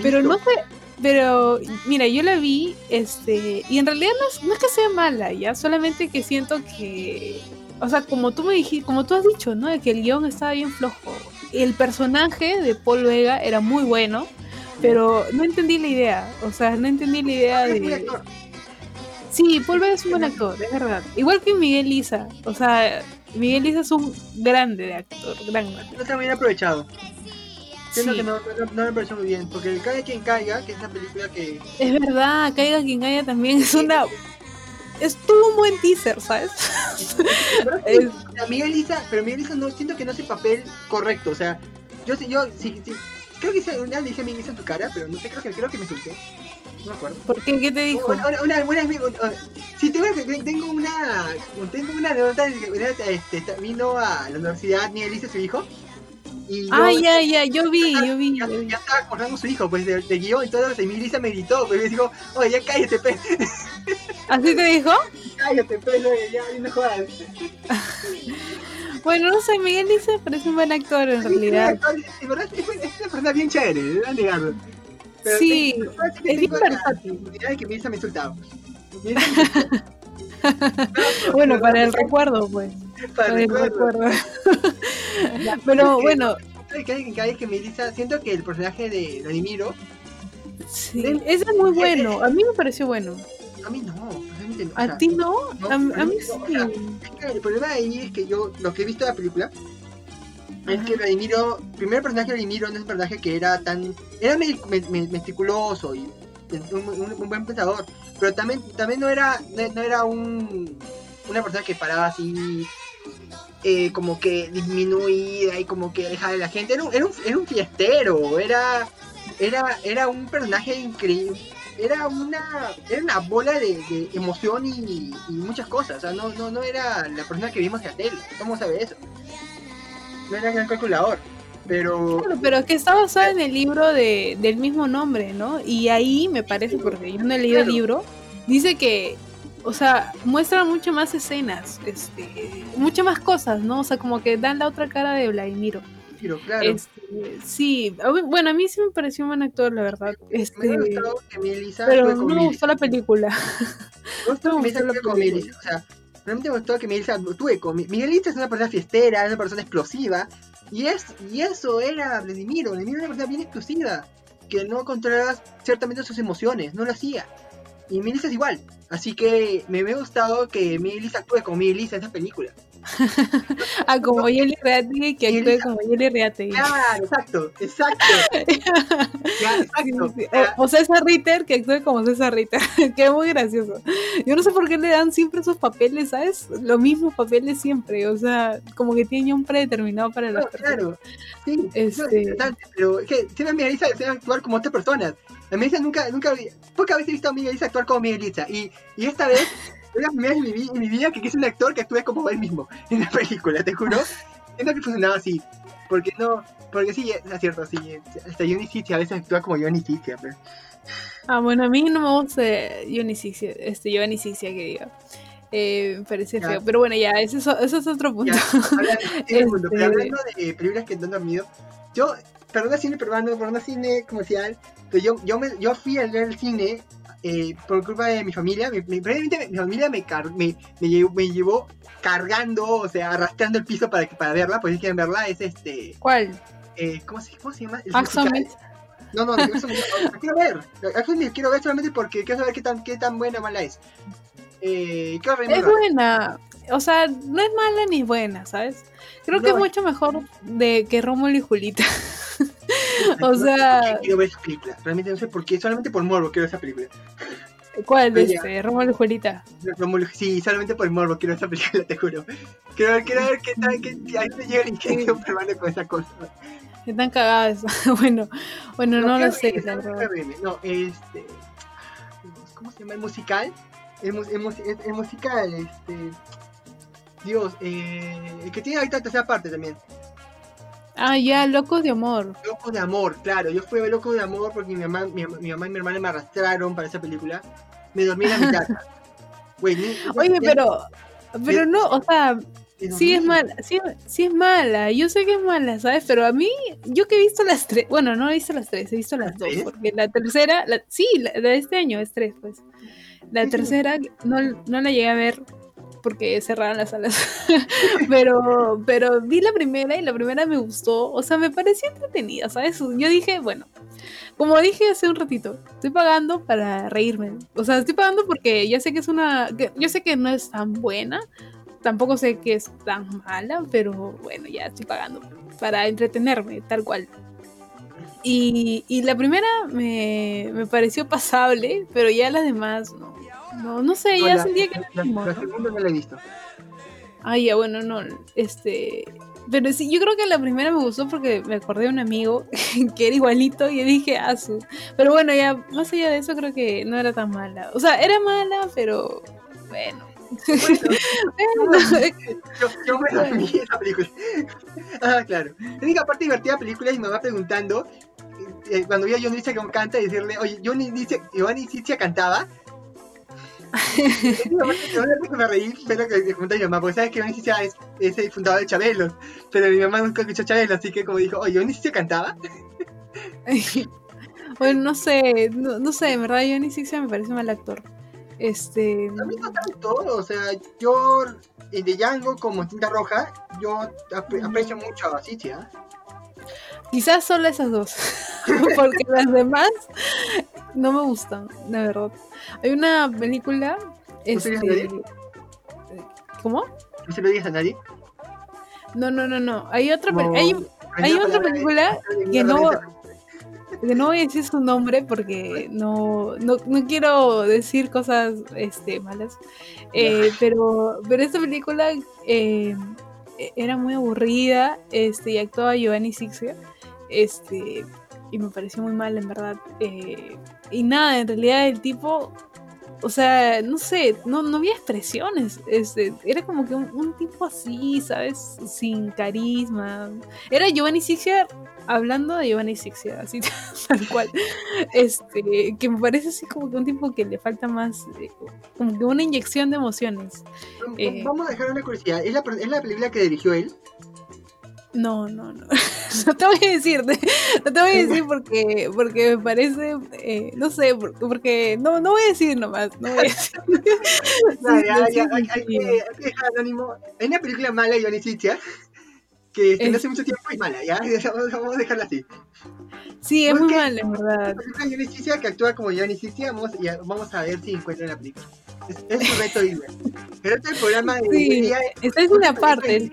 pero no sé, pero mira, yo la vi, este, y en realidad no es, no es que sea mala, ya, solamente que siento que, o sea, como tú me dijiste, como tú has dicho, ¿no? De que el guion estaba bien flojo el personaje de Paul Vega era muy bueno, pero no entendí la idea. O sea, no entendí la idea de. Sí, Paul Vega es un buen actor, es verdad. Igual que Miguel Lisa. O sea, Miguel Lisa es un grande de actor, gran No está bien aprovechado. Siento que no, no, me pareció muy bien, porque el Caiga quien caiga, que es una película que... Es verdad, Caiga quien caiga también es una estuvo un buen teaser, ¿sabes? es... Miguel <laughs> Lisa, pero Miguel Lisa no siento que no hace papel correcto, o sea, yo yo sí, sí creo que una le dije a Miguel Lisa en tu cara, pero no sé, creo que creo que me insulté. No me acuerdo. ¿Por qué? ¿Qué te dijo? Una, una, una, una sí, tengo, tengo una tengo una anécdota este, vino a la universidad Miguel Lisa su hijo y ah, ya, ya, yo vi, yo vi. Ya, estaba acordando su hijo, pues, de, de guion y todo, y Lisa me gritó, pues, me dijo, oye, ya cállate, pe. <laughs> ¿Así te dijo? <laughs> Cállate, pe, no, ya, no jodas. <laughs> bueno, no sé, Miguel Lisa parece un buen actor, en realidad. Es, verdad, es, una persona bien chévere, deben negarlo. Pero sí, es bien versátil. que me me insultado. bueno, para el recuerdo, pues. Para, el recuerdo. Pero bueno. Cada vez que me dice, siento que el personaje de Radimiro. Sí, ese es muy bueno. A mí me pareció bueno. A mí no. no. o ¿A sea, ti no? no, a, a mí no, o sí. sea, Es que el problema ahí es que yo, lo que he visto de la película, es que Vladimiro, el primer personaje de Vladimiro no es un personaje que era tan. Era me- me- me- meticuloso y un, un- un buen pensador, pero también, también no era no, no era un, una persona que paraba así. Eh, como que disminuida y como que alejada de la gente. Era un, era un, era un fiestero era era era un personaje increíble. Era una era una bola de, de emoción y, y muchas cosas. O sea no no no era la persona que vimos en la tele. Cómo sabe eso no era gran calculador pero Claro, pero que está basada en el libro de, del mismo nombre, ¿no? Y ahí me parece, porque yo no he leído el libro, dice que, o sea, muestra mucho más escenas, este, muchas más cosas, ¿no? O sea, como que dan la otra cara de Vladimiro. pero claro Este, sí, bueno, a mí sí me pareció un buen actor, la verdad. me Este, que Melissa pero no me gustó la película. Me gustó <laughs> No que me gustó la película. Melissa. O sea, realmente me gustó que Melissa actúe como Miguelita es una persona fiestera, es una persona explosiva. Y, es, y eso era Vladimiro. Vladimiro era una persona bien explosiva. Que no controlaba ciertamente sus emociones, no lo hacía. Y Melissa es igual. Así que me hubiera gustado que Melissa actúe como Melissa en esa película. <laughs> Ah, como Jelly Reate, que actúe Melissa- como Jelly Reate. Claro, exacto, exacto. <laughs> Exacto. Sí, sí. O, o César Ritter, que actúe como César Ritter, <laughs> que es muy gracioso. Yo no sé por qué le dan siempre esos papeles, ¿sabes? Los mismos papeles siempre, o sea, como que tiene un predeterminado para No, personas. claro, sí, Este- pero es que siempre Miguelisa desea actuar como otras personas. A Miguelisa nunca, nunca, pocas veces he visto a Miguelisa actuar como Miguelisa. Y, y esta vez, es la primera vez en mi, vida que quise un actor que actúe como él mismo <laughs> en la película, te juro. Siento que funcionaba así. Porque no, porque sí, es cierto, sí. Hasta Johnny City a veces actúa como Johnny City. pero- Ah, bueno, a mí no me gusta Johnny Sixia, este, Giovanni Sixia, que diga. Eh, parece Ya. feo, pero bueno, ya, ese es, ese es otro punto. Sí, <laughs> un punto, pero Este- hablando de películas que no han dormido, yo, perdona cine peruano, perdona cine comercial, pero yo, yo, me, yo fui a ver el cine eh, por culpa de mi familia. Mi, mi, familia me, car- me, me, llevó, me llevó cargando, o sea, arrastrando el piso para, que, para verla, pues si quieren verla, es este, ¿Cuál? eh, ¿cómo, se, ¿cómo se llama? El. No, no, eso no, la quiero ver. Quiero ver solamente porque quiero saber qué tan, qué tan buena o mala es. Eh, quiero Es buena. O sea, no es mala ni buena, ¿sabes? Creo que No, es mucho mejor de que Rómulo y Julita. <laughs> o sea, quiero ver esa película. Realmente no sé por qué, solamente por morbo quiero ver esa película. ¿cuál de este? Rómulo y Julita. Rómulo- Sí, solamente por morbo quiero ver esa película, te juro. Quiero ver, quiero ver qué tal, qué, ahí se llega el ingenio peruano con esa cosa. Están cagadas. <laughs> bueno, bueno, no, lo quiero sé, no, No, este. ¿Cómo se llama? El musical. El, el, el- el musical, este. Dios, eh, el que tiene ahorita tercera parte también. Ah, ya, Locos de Amor. Locos de Amor, claro. Yo fui a ver Locos de Amor porque mi mamá, mi, mi mamá y mi hermana me arrastraron para esa película. Me dormí en la mitad. <laughs> Ni- Oye, ni- pero, pero no, o sea, sí es mala, sí, sí es mala, yo sé que es mala, ¿sabes? Pero a mí, yo que he visto las tres, bueno, no he visto las tres, he visto las dos, porque la tercera, la, sí, la de este año es tres, pues. La tercera no, no la llegué a ver porque cerraron las salas, <laughs> pero, pero vi la primera y la primera me gustó, o sea, me pareció entretenida, ¿sabes? Yo dije, bueno, como dije hace un ratito, estoy pagando para reírme, o sea, estoy pagando porque ya sé que es una, que- yo sé que no es tan buena, tampoco sé que es tan mala, pero bueno, ya estoy pagando para entretenerme, tal cual. Y, y la primera me, me pareció pasable, pero ya las demás no. No, no sé, ya sentía que La, la ¿no? segunda no la he visto. Ah, ya, bueno, no, este... Pero sí, yo creo que la primera me gustó porque me acordé de un amigo <laughs> que era igualito y dije, ah, su... Pero bueno, ya, más allá de eso, creo que no era tan mala. O sea, era mala, pero bueno. Bueno, <laughs> Yo, yo me dormí esa película. ah, claro. La única parte divertida de la película es mi mamá preguntando, eh, cuando vi a Johnny Licia que canta, y decirle, oye, Licia, Giovanni Licia cantaba. Me reí, pero que pregunta a mi mamá, porque sabes que Licia es, es el fundador de Chabelo, pero mi mamá nunca escuchó Chabelo, así que como dijo, oye, Licia cantaba. <laughs> bueno, no sé, no, no sé, en verdad Sixia me parece un mal actor. Este... A mí no tanto, o sea, yo eh, de Django como Tinta Roja, yo apre- aprecio mucho a Licia. Quizás solo esas dos, <laughs> porque las demás no me gustan, de verdad. Hay una película se lo Este, ¿Cómo? No se lo digas a nadie. No, no, no, no. Hay otra, No, hay, hay la otra película que la no, que no voy a decir su nombre porque no, no, no quiero decir cosas este, malas. Eh, pero, pero esta película eh, era muy aburrida este, y actuaba Giovanni Sixia. Este, y me pareció muy mal, en verdad. Eh, y nada, en realidad el tipo, o sea, no sé, no, no había expresiones. Este, era como que un, un tipo así, ¿sabes? Sin carisma. Era Giovanni Sixia hablando de Giovanni Sixia, así <laughs> tal cual. Este, que me parece así como que un tipo que le falta más, eh, como que una inyección de emociones. eh. Vamos a dejar una curiosidad. ¿Es la, es la película que dirigió él? No, no, no. <laughs> <laughs> No te voy a decir, <laughs> no te voy a decir porque, porque me parece, eh, no sé, por- porque no, no voy a decir nomás, no voy a decir. <laughs> No, ya, ya, hay, que, hay que dejar anónimo. Hay una película mala Sitcha que estrenó Es- hace mucho tiempo y mala, ¿ya? Vamos, vamos a dejarla así. Sí, es ¿Por muy qué? mal, en verdad. La película de que actúa como Johnny Sitcha, vamos, y vamos a ver si encuentran la película. Es, es su reto Isla. El reto del programa de Sí, día Esta es una parte.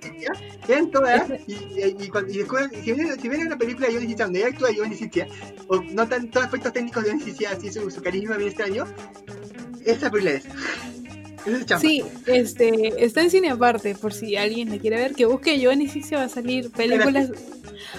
Vean todas y, y, y, cuando- y descubran- si ven, si ven una película de Johnny Sitcha donde actúa Johnny Sitcha, o notan todos aspectos técnicos de Johnny Sitcha, así su, su carisma bien extraño, esa película es. Es. Sí, este, está en cine aparte, por si alguien le quiere ver, que busque Giovanni Sixia va a salir películas.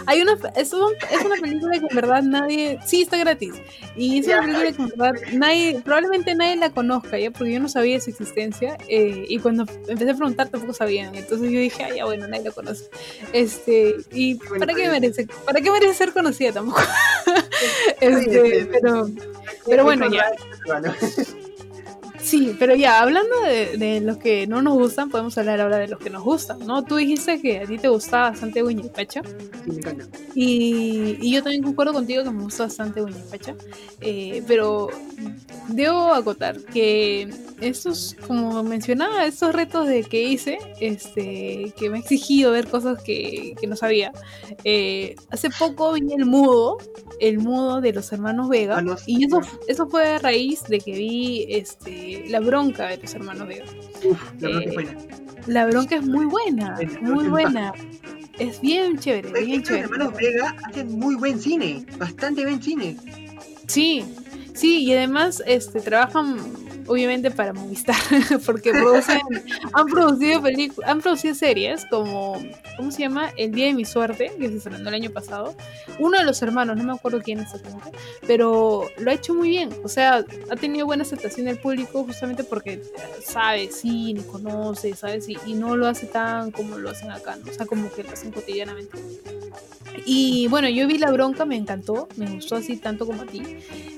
Hay una, es, un- es una película que en verdad nadie, sí está gratis, y es una película que en verdad nadie, probablemente nadie la conozca, ya, porque yo no sabía de su existencia, eh, y cuando empecé a preguntar tampoco sabían, entonces yo dije, ay, ya bueno, nadie la conoce, este, y bueno, para qué merece, para qué merece ser conocida tampoco, <laughs> este, pero, pero bueno, ya. <laughs> Sí, pero ya, hablando de, de los que no nos gustan, podemos hablar ahora de los que nos gustan, ¿no? Tú dijiste que a ti te gustaba bastante Pacha sí, me encanta. y, y yo también concuerdo contigo que me gusta bastante Pacha eh, pero debo acotar que estos, como mencionaba, estos retos de que hice, este, que me ha exigido ver cosas que, que no sabía. eh, hace poco vi el mudo, el mudo de los hermanos Vega, y eso, eso fue a raíz de que vi este, la bronca de los hermanos Vega. Uf, la verdad que Eh, buena. La bronca es muy buena, Buena, muy es buena. Es bien chévere, Es bien que los chévere. hermanos Vega hacen muy buen cine, bastante buen cine. Sí, sí, y además este, trabajan obviamente para Movistar, <laughs> porque producen, han producido películas, han producido series como, ¿cómo se llama? El Día de mi Suerte, que se estrenó el año pasado. Uno de los hermanos, no me acuerdo quién exactamente, pero lo ha hecho muy bien. O sea, ha tenido buena aceptación del público justamente porque sabe cine, conoce, ¿sabes? Y, y no lo hace tan como lo hacen acá. O sea, como que lo hacen cotidianamente. Y bueno, yo vi La Bronca, me encantó, me gustó así tanto como a ti.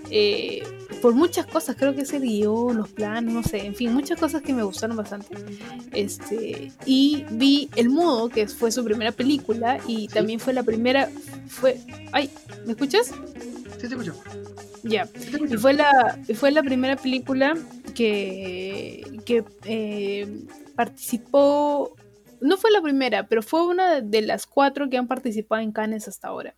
Eh, por muchas cosas, creo que es el guion, los planos, no sé, en fin, muchas cosas que me gustaron bastante. Este, y vi El Mudo, que fue su primera película, y también fue la primera, fue, ay, ¿me escuchas? Sí, te escucho. Ya, Sí, y fue la, fue la primera película que, que eh, participó, no fue la primera, pero fue una de las cuatro que han participado en Cannes hasta ahora.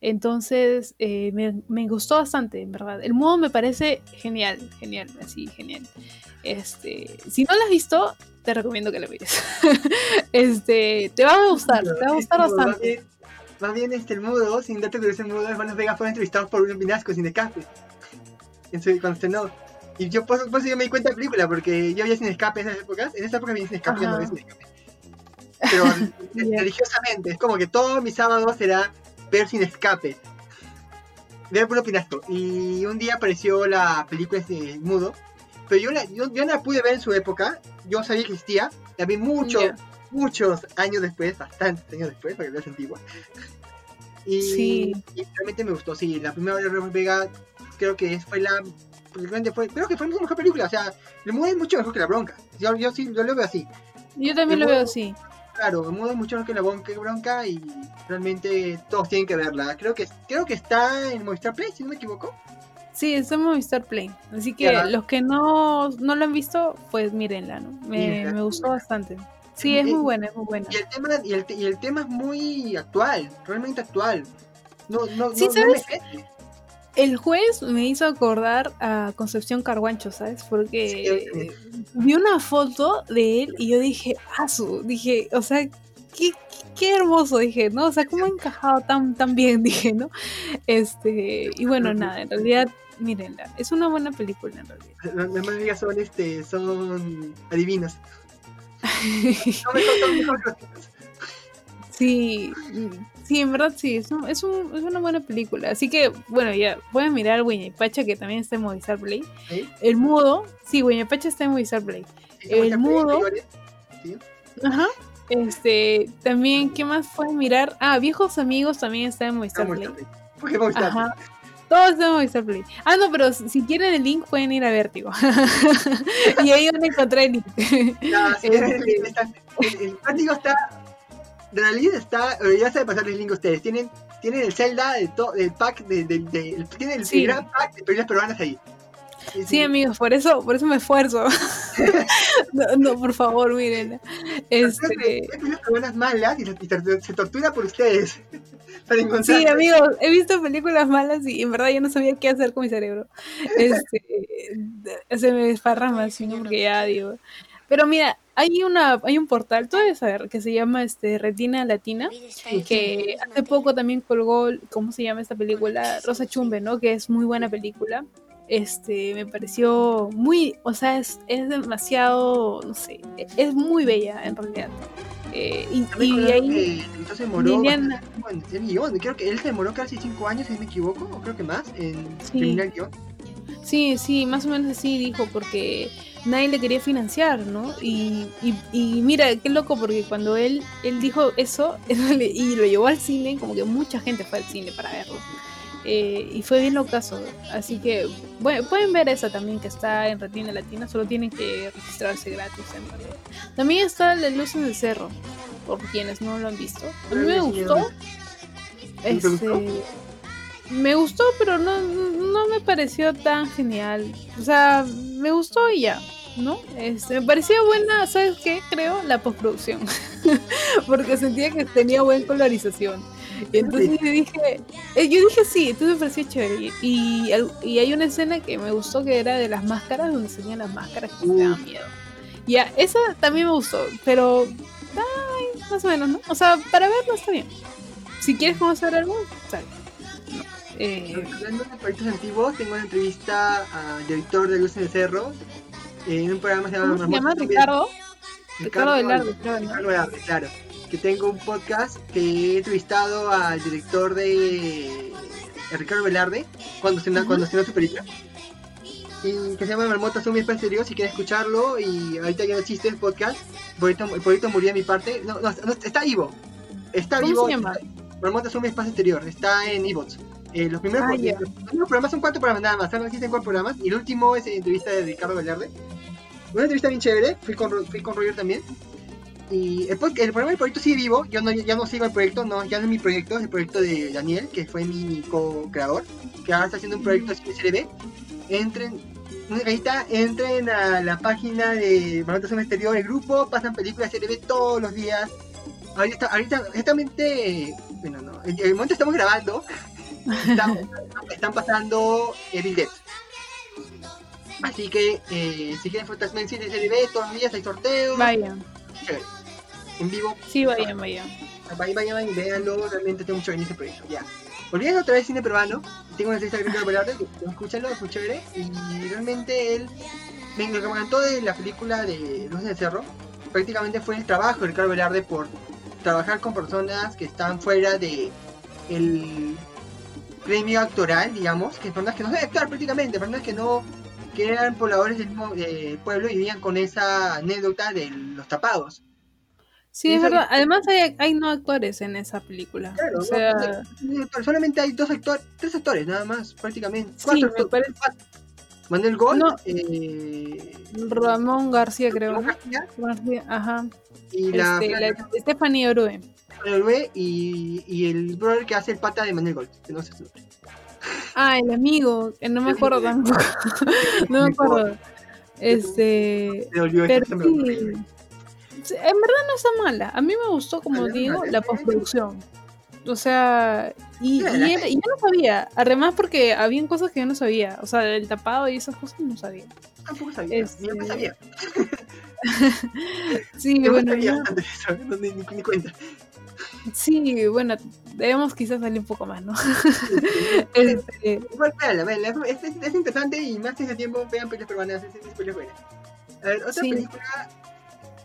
Entonces, eh, me, me gustó bastante, en verdad. El modo me parece genial, genial, así, genial. Este, si no la has visto, te recomiendo que la mires. <laughs> este, te va a gustar, te va a gustar bastante. bien, más bien este, el mudo, sin dato curioso, el mudo, hermanos Vega fueron entrevistados por un Pinasco sin escape. En su, cuando estrenó. Y yo por, por eso yo me di cuenta de la película, porque yo había sin escape en esas épocas. En esa época vi sin escape, ya no vi sin escape. Pero <laughs> religiosamente, es como que todo mi sábado será ver sin escape. Ver puro pinasco. Y un día apareció la película de mudo. Pero yo, la, yo, yo no la pude ver en su época. Yo sabía que existía. La vi mucho, Ya. muchos años después, bastantes años después, porque es antigua. Y, Sí. y realmente me gustó, sí. La primera de Robert Vega creo que fue la. realmente Fue, creo que fue la mejor película. O sea, el mudo es mucho mejor que la bronca. Yo, yo sí, yo lo veo así. Yo también El lo veo Mudo- así. Claro, el mudo es mucho mejor que la bronca, bronca y realmente todos tienen que verla. Creo que creo que está en Movistar Play, si no me equivoco. Sí, está en Movistar Play. Así que los que no, no lo han visto, pues mírenla, ¿no? Me, me gustó bastante. Sí, es muy buena, es muy buena. Y el tema y el, y el tema es muy actual, realmente actual. No no Sí, no, no ¿sabes? El juez me hizo acordar a Concepción Carguancho, ¿sabes? Porque Sí, vi una foto de él y yo dije, asu, dije, o sea, qué, qué hermoso, dije, ¿no? O sea, cómo ha encajado tan, tan bien, <laughs> dije, ¿no? Este, y bueno, nada, en realidad, mírenla, es una buena película en realidad. Las amigas son este, son adivinos. <laughs> Son mejor, son mejor Sí, sí, en verdad sí, es, un- es, un- es una buena película. Así que, bueno, ya, pueden mirar Pacha que también está en Movistar Play. ¿Sí? El mudo, sí, Pacha está en Movistar Play. El mudo. ¿sí? Ajá. Este, también, ¿qué más pueden mirar? Ah, Viejos Amigos también está en Movistar Play. Movistar Play. ¿Por qué Movistar Play? Ajá. Todo está en Movistar Play. Ah, no, pero si si quieren el link pueden ir a Vértigo. <laughs> y ahí van a encontrar el link. Sí, Este- el, el, el vértigo está. De realidad está. eh, Ya sabe pasar el link a ustedes. Tienen, tienen el Zelda, el, to- el pack de, de, de- el- tienen el, Sí. el gran pack de películas peruanas ahí. Sí, Sí, amigos, por eso, por eso me esfuerzo. <laughs> no, no, por favor, miren. Este, Hay películas peruanas malas y, se, se- tortura por ustedes. <laughs> Para encontrar. sí, amigos, he visto películas malas y en verdad yo no sabía qué hacer con mi cerebro. <laughs> Este, se me desparrama así, ¿no? Porque ya digo. Pero mira, hay una, hay un portal, tú debes saber, que se llama este Retina Latina. que hace poco también colgó, ¿cómo se llama esta película? Rosa Chumbe, ¿no? Que es muy buena película. Este, me pareció muy, o sea, es, es demasiado, no sé, es muy bella en realidad. Eh, y, y ahí, que entonces se demoró Liliana- bastante en el guion. Creo que él se demoró casi 5 años, si no me equivoco, o creo que más, en Sí. terminar el guion. sí, sí, más o menos así dijo, porque nadie le quería financiar, ¿no? Y, y, y mira, qué loco, porque cuando él, él dijo eso <laughs> y lo llevó al cine, como que mucha gente fue al cine para verlo. Eh, y fue bien lo caso. Así que bueno, pueden ver esa también que está en Retina Latina, solo tienen que registrarse gratis en realidad. También está La Luz en el Cerro, por quienes no lo han visto. A mí me gustó. ¿Te Este, gustó? Me gustó, pero no, no me pareció tan genial. O sea, me gustó y ya, ¿no? Este, me parecía buena, ¿sabes qué? Creo la postproducción. <laughs> Porque sentía que tenía buena colorización. Y entonces dije, eh, yo dije sí, entonces me pareció chévere. Y, y hay una escena que me gustó que era de las máscaras, donde se las máscaras que me daban miedo. Ya, esa también me gustó, pero ay, más o menos, ¿no? O sea, para verlo está bien. Si quieres conocer algo, sale. Eh, Hablando de proyectos antiguos, tengo una entrevista al director de Luz en el Cerro en un programa que se llama ¿Cómo se llama? Ricardo. Ricardo Velarde, Velarde, claro. Que tengo un podcast que he entrevistado al director de a Ricardo Velarde cuando se Ujú. cuando estrenó su película. Y que se llama Marmota Zombie Espacio Exterior, si quieres escucharlo. Y ahorita ya no existe el podcast. El proyecto murió de mi parte. No, no, no, está vivo. Está ¿Cómo vivo. se llama? Marmota Zombie Espacio Exterior. Está en Evox. Eh, los, primeros, Ah, los primeros programas son cuatro programas nada más. Solo existen cuatro programas. Y el último es entrevista de Ricardo Velarde. Una entrevista bien chévere. Fui con, fui con Roger también. Y el, el programa del proyecto sigue vivo. Yo no, ya no sigo el proyecto. No, ya no es mi proyecto. Es el proyecto de Daniel, que fue mi co-creador. Que ahora está haciendo un proyecto de CRB. Entren. Cajita, entren a la página de Zombie Exterior, el grupo, pasan películas CRB todos los días. Ahorita, ahorita, exactamente, bueno, no, en el momento estamos grabando, están, están pasando Evil Dead. Así que, eh, si quieren fotos de CRB, todos los días hay sorteos, Vayan. chévere. en vivo, Sí, vayan, vayan. vayan, vayan, vayan, véanlo, realmente tengo mucho en ese proyecto, ya. Volviendo otra vez cine peruano, tengo una entrevista de que- escúchalo, es muy chévere, y realmente él, me, lo que me encantó de la película de Luz del Cerro, prácticamente fue el trabajo de Ricardo Velarde por trabajar con personas que están fuera de el premio actoral, digamos, que personas que no saben actuar prácticamente, personas que no que eran pobladores del mismo eh, pueblo y vivían con esa anécdota de los tapados. Sí, es verdad. Además hay, hay no actores en esa película. Claro, o no, sea, no, solamente hay dos actores, tres actores nada más, prácticamente. sí, Cuatro me actores. parece. Manuel Gol, No. eh, Ramón García, creo. Ramón ¿no? García García, ajá. y la, Este, la Stephanie Orue. Y, y el brother que hace el pata de Manuel Gol, que no sé su nombre. Ah, el amigo, que no me acuerdo tampoco. <laughs> no me acuerdo. Este. Pero sí. En verdad no está mala. A mí me gustó, como digo, la postproducción. O sea, y, él- y yo no sabía. Además, porque habían cosas que yo no sabía. O sea, el tapado y esas cosas no sabía. Tampoco sabía. Mi mamá Este- sabía. <laughs> Sí, bueno, sabía yo- antes de eso, no, ni, ni- ni cuenta. Sí, bueno, debemos quizás salir un poco más, ¿no? <laughs> Este, Igual, véanla, véanla. Es, es, es interesante y más si ese tiempo vean películas peruanas. Es, es, película buena. A ver, otra Sí. película.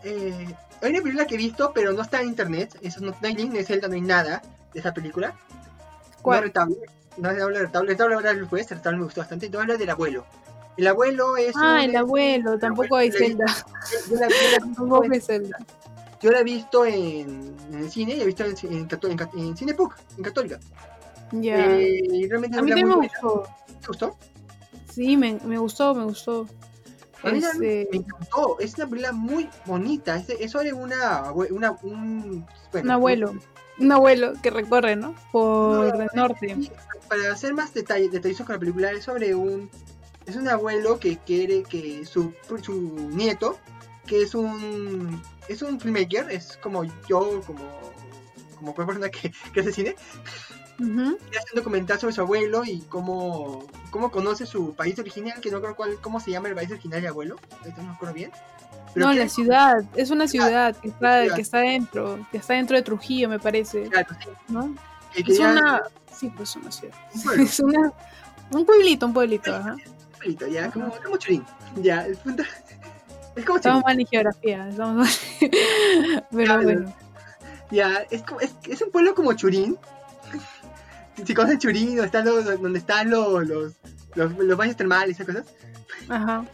Eh, hay una película que he visto, pero no está en internet. Eso no, no hay link de Zelda, no hay nada de esa película. No ¿Cuál? es retable. No es retable, retable. Retable ahora después. Retable me gustó bastante. Entonces habla del abuelo. El abuelo es. Ah, un- el abuelo, tampoco hay la- Tampoco hay Zelda. Yo la he visto en, en el cine la he visto en, en, en, Cinepuc, en Católica. Ya. Eh, y realmente a mí es también me buena. gustó. ¿Te gustó? Sí, me, me gustó, me gustó. A mí también Este, me encantó. Es una película muy bonita. Es, es sobre una, un, bueno, un abuelo. Un abuelo que recorre, ¿no? Por No, el norte. Para hacer más detalle, detallitos con la película, es sobre un. Es un abuelo que quiere que su, su nieto, que es un. Es un filmmaker, es como yo, como. Como cualquier persona que, que hace cine, Ujú. quiere hacer un documental sobre su abuelo y cómo, cómo conoce su país original, que no creo cuál, cómo se llama el país original de abuelo, no me acuerdo bien. Pero No, la ciudad. Es una ciudad que está, ciudad. que está dentro. Que está dentro de Trujillo, me parece. Claro, sí, ¿No? que Es quería- una. Sí, pues una ciudad. un. <laughs> Es una. Un pueblito, un pueblito, ajá. Igualito, ya, Ajá. como, como Churín. Ya, el punto. Es como Estamos mal en geografía. Estamos mal. <laughs> Pero bueno. Ya, es, como, es, es un pueblo como Churín. Si conocen Churín, donde están los, donde están los, los, los, los baños termales y esas cosas. Ajá.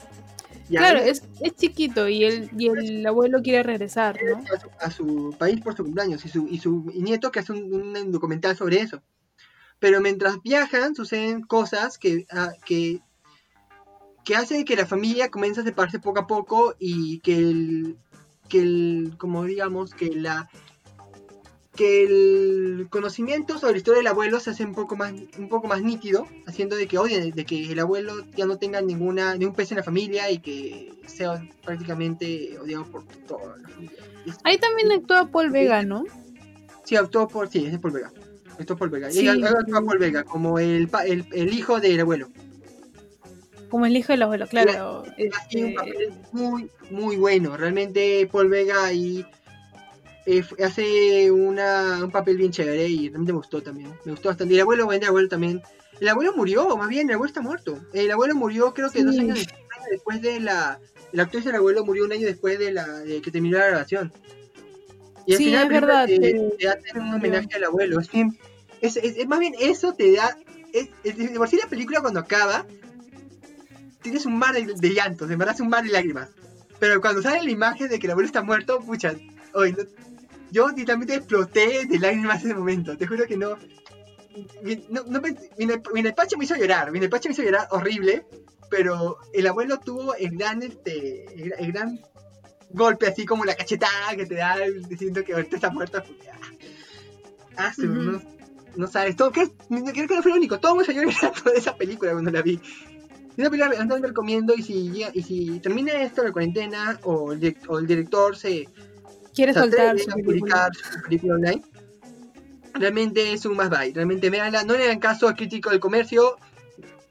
Ya, Claro, es, es chiquito y el, y el abuelo quiere regresar, ¿no? a su, a su país por su cumpleaños y su, y su y nieto que hace un, un documental sobre eso. Pero mientras viajan suceden cosas que, ah, que, que hacen que la familia comience a separarse poco a poco y que el, que el como digamos, que la que el conocimiento sobre la historia del abuelo se hace un poco más un poco más nítido, haciendo de que odien, de que el abuelo ya no tenga ninguna ningún peso en la familia y que sea prácticamente odiado por toda la familia. Ahí también actúa Paul Vega, ¿no? Sí, actuó por. Sí, es de Paul Vega. Actuó Paul Vega. Sí, y actúa. Paul Vega como el, el, el hijo del abuelo. Como el hijo del abuelo, claro. Hace un este, papel muy, muy bueno. Realmente Paul Vega ahí eh, hace una, un papel bien chévere y realmente me gustó también. Me gustó bastante. Y el abuelo, bueno, el abuelo también. El abuelo murió, más bien, el abuelo está muerto. El abuelo murió, creo que dos Sí. años después, un de la. La actriz del abuelo murió un año después de la de que terminó la grabación. Y al Sí, final es verdad, te, que- te hacen un homenaje al abuelo. Es, es- es- más bien eso te da. Es, es- de por sí la película cuando acaba, tienes un mar de, de llantos, en verdad es un mar de lágrimas. Pero cuando sale la imagen de que el abuelo está muerto, pucha, hoy no- yo literalmente exploté de lágrimas en ese momento. Te juro que no. No, no Nepache me hizo llorar, mi Nepache me hizo llorar horrible, pero el abuelo tuvo el gran, este, el, gran- el gran golpe, así como la cachetada que te da diciendo que ahorita está muerto. porque, ah, ah, no, no sabes, todo, creo, creo que no fue el único, todo mundo llorando <laughs> de esa película cuando la vi. Película recomiendo y si, y si termina esto la cuarentena o el, direct- o el director se, quiere se soltar su película. publicar su película online, realmente es un más bye. Realmente véanla, no le hagan caso al crítico del comercio,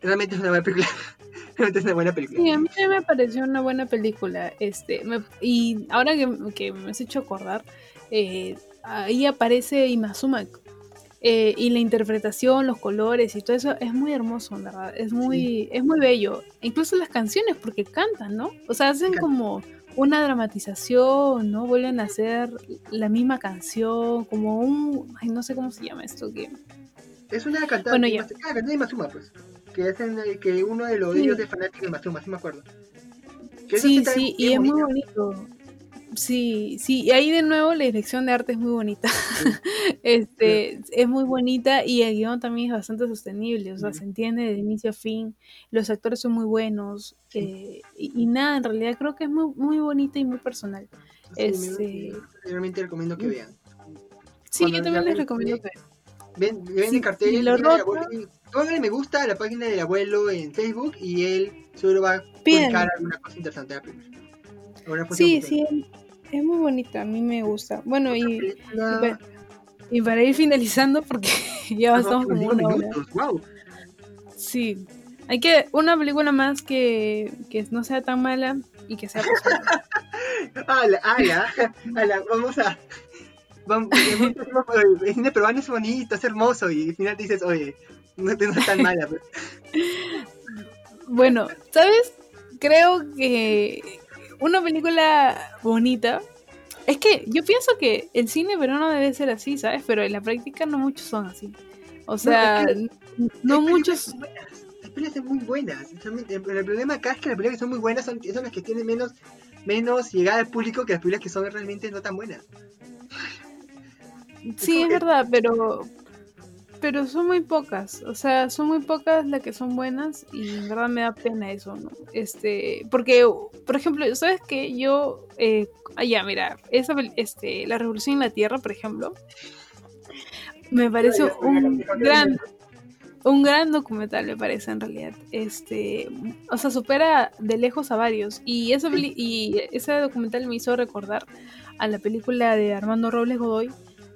realmente es una buena película. <laughs> realmente es una buena película. Sí, a mí también me pareció una buena película. Este, me- y ahora que, que me has hecho acordar, eh, ahí aparece Imazuma. Eh, y la interpretación, los colores y todo eso es muy hermoso, en verdad. Es muy, es muy bello. Incluso las canciones, porque cantan, ¿no? O sea, hacen como una dramatización, ¿no? Vuelven a hacer la misma canción, como un. Ay, no sé cómo se llama esto. Que... Es una cantante, Bueno, ya. ah, de Mazuma, pues. Que es en el- que uno de los Sí. ellos es fanático de Mazuma, sí me acuerdo. Que Sí, sí, y es muy bonito. bonito. Sí, sí, y ahí de nuevo la dirección de arte es muy bonita. <laughs> este, es muy bonita y el guion también es bastante sostenible, o sea, se entiende de inicio a fin, los actores son muy buenos, eh, y, y nada, en realidad creo que es muy, muy bonita y muy personal. Sí, este- me- realmente recomiendo que vean. Sí, Cuando yo también les ven, recomiendo que... Ven, ven Sí, el cartel, y lo ven pónganle me gusta a la página del abuelo en Facebook y él seguro va a publicar alguna cosa interesante de la película. Sí, sí, es muy bonita, a mí me gusta. Bueno, y... Y para ir finalizando, porque <laughs> ya estamos como una hora. wow. Sí. Hay que una película más que, que no sea tan mala y que sea posible. <laughs> Ala, ala, ala, vamos a. Vamos, el cine peruano es bonito, es hermoso y al final dices, oye, no, no es tan mala. Pero... <laughs> Bueno, ¿sabes? Creo que una película bonita. Es que yo pienso que el cine peruano debe ser así, ¿sabes? Pero en la práctica no muchos son así. O sea, no, hay muchos. películas muy buenas, Hay películas muy buenas. El problema acá es que las películas que son muy buenas son, son las que tienen menos, menos llegada al público que las películas que son realmente no tan buenas. Sí, es que- verdad, pero pero son muy pocas, o sea, son muy pocas las que son buenas y en verdad me da pena eso, ¿no? Este, porque, por ejemplo, ¿sabes qué? Yo, eh, ah, ya, mira, esa, este, La Revolución en la Tierra, por ejemplo, me ya, un gran, un gran documental, me parece, en realidad. Este, o sea, supera de lejos a varios y, esa peli- y ese documental me hizo recordar a la película de Armando Robles Godoy,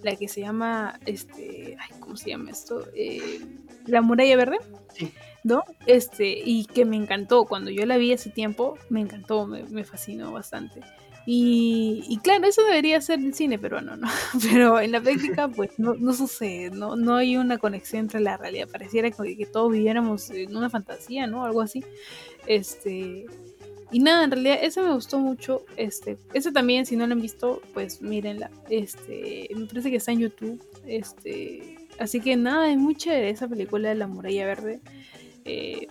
la que se llama, este, ay, ¿cómo se llama esto? Eh, la muralla verde, Sí. ¿no? Este, y que me encantó, cuando yo la vi hace tiempo, me encantó, me, me fascinó bastante. Y, y claro, eso debería ser el cine peruano, ¿no? <laughs> Pero en la práctica, pues no, no sucede, ¿no? No hay una conexión entre la realidad. Pareciera que, que todos viviéramos en una fantasía, ¿no? Algo así. Este. Y nada, en realidad, ese me gustó mucho. Este, ese también, si no lo han visto, pues mírenla. Este, me parece que está en YouTube. Este, así que nada, es muy chévere esa película de La Muralla Verde. Eh,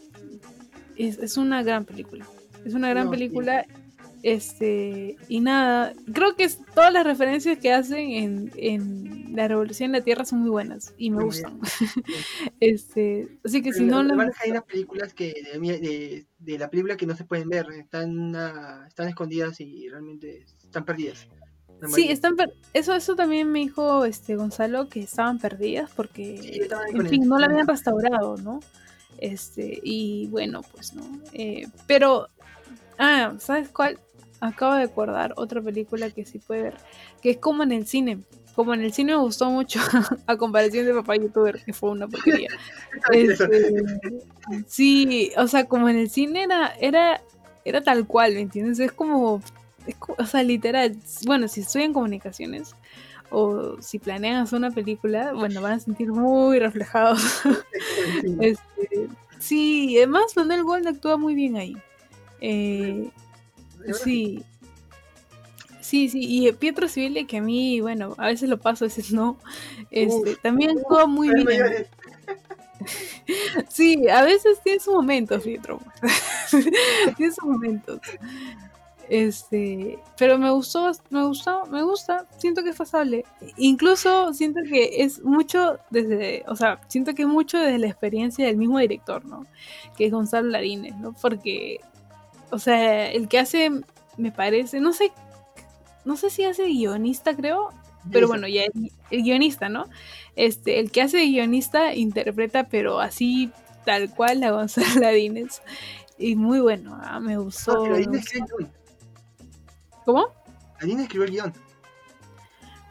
es, es una gran película. Es una gran No, sí. Este, y nada, creo que todas las referencias que hacen en, en La Revolución en la Tierra son muy buenas y me Muy gustan. <laughs> este, así que si no la- lo han la- hay unas películas que de, de, de la película que no se pueden ver, están, ah, están escondidas y realmente están perdidas. Sí, están per- eso eso también me dijo este Gonzalo que estaban perdidas porque Sí, en fin, no la habían restaurado, ¿no? Este, y bueno, pues no. Eh, pero ah, ¿sabes cuál? Acabo de acordar otra película que sí puede ver, que es como en el cine. Como en el cine me gustó mucho <laughs> a comparación de Papá YouTuber, que fue una porquería. <laughs> Este, sí, o sea, como en el cine era, era, era tal cual, ¿me entiendes? Es como, es o sea, literal, bueno, si estudian comunicaciones o si planean hacer una película, bueno, van a sentir muy reflejados. Sí. <laughs> Este, sí, además Manuel Gold actúa muy bien ahí. Eh, sí. Sí, sí, y Pietro Civile, que a mí, bueno, a veces lo paso, a veces no, este, Uf, también actúa muy bien. <laughs> Sí, a veces tiene sus momentos, Pietro. <laughs> tiene sus momentos. Este, pero me gustó, me gustó, me gusta, siento que es pasable. Incluso siento que es mucho desde, o sea, siento que es mucho desde la experiencia del mismo director, ¿no? Que es Gonzalo Larines, ¿no? Porque, o sea, el que hace, me parece, no sé, no sé si hace guionista, creo, pero bueno, ya el, el guionista, ¿no? Este, el que hace de guionista interpreta, pero así tal cual a Gonzalo <laughs> Ladines. Y muy bueno, ah, me No, gustó. pero me gustó. ¿Cómo? Adina escribió el guion.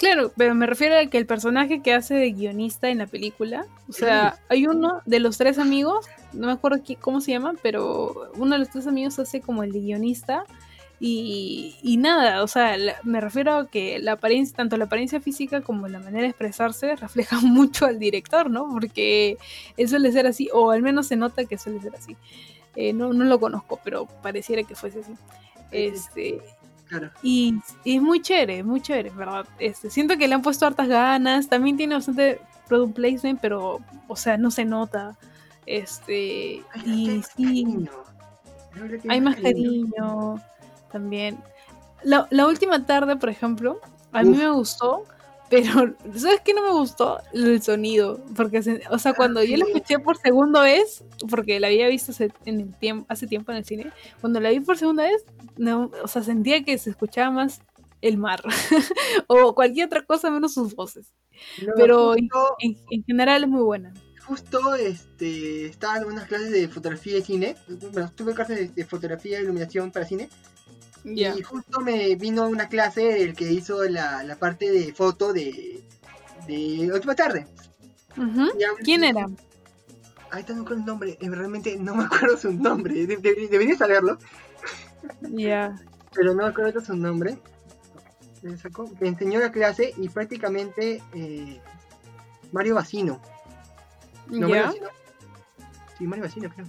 Claro, pero me refiero a que el personaje que hace de guionista en la película, o sea, hay uno de los tres amigos, no me acuerdo qui- cómo se llama, pero uno de los tres amigos hace como el de guionista y, y nada, o sea, la- me refiero a que la apariencia, tanto la apariencia física como la manera de expresarse refleja <laughs> mucho al director, ¿no? Porque él suele ser así, o al menos se nota que suele ser así. Eh, no, no lo conozco, pero pareciera que fuese así. Este, Claro. y, y es muy chévere, muy chévere, ¿verdad? Este, siento que le han puesto hartas ganas. También tiene bastante product placement, pero, o sea, no se nota. Este, Ay, y hay sí, hay más cariño también. La, la última tarde, por ejemplo, a mí Uf. me gustó, pero ¿sabes qué no me gustó? El sonido. Porque, se- o sea, cuando yo la escuché por segunda vez, porque la había visto hace, en el tiempo, hace tiempo en el cine, cuando la vi por segunda vez, no, o sea, sentía que se escuchaba más el mar <laughs> o cualquier otra cosa menos sus voces. No, pero- justo, En, en general es muy buena. justo, este, estaba en unas clases de fotografía y cine. Bueno, tuve clases de, de fotografía e iluminación para cine. Y justo me vino una clase el que hizo la, la parte de foto de, de Última Tarde. Ya- ¿Quién era? Ahí está, no con el nombre, eh, realmente no me acuerdo su nombre, de- de- debería saberlo, Ya. pero no me acuerdo su nombre. Me sacó, me enseñó la clase y prácticamente eh, Mario Bacino. No, Mario Ya. Bacino. Sí, Mario Bacino, creo.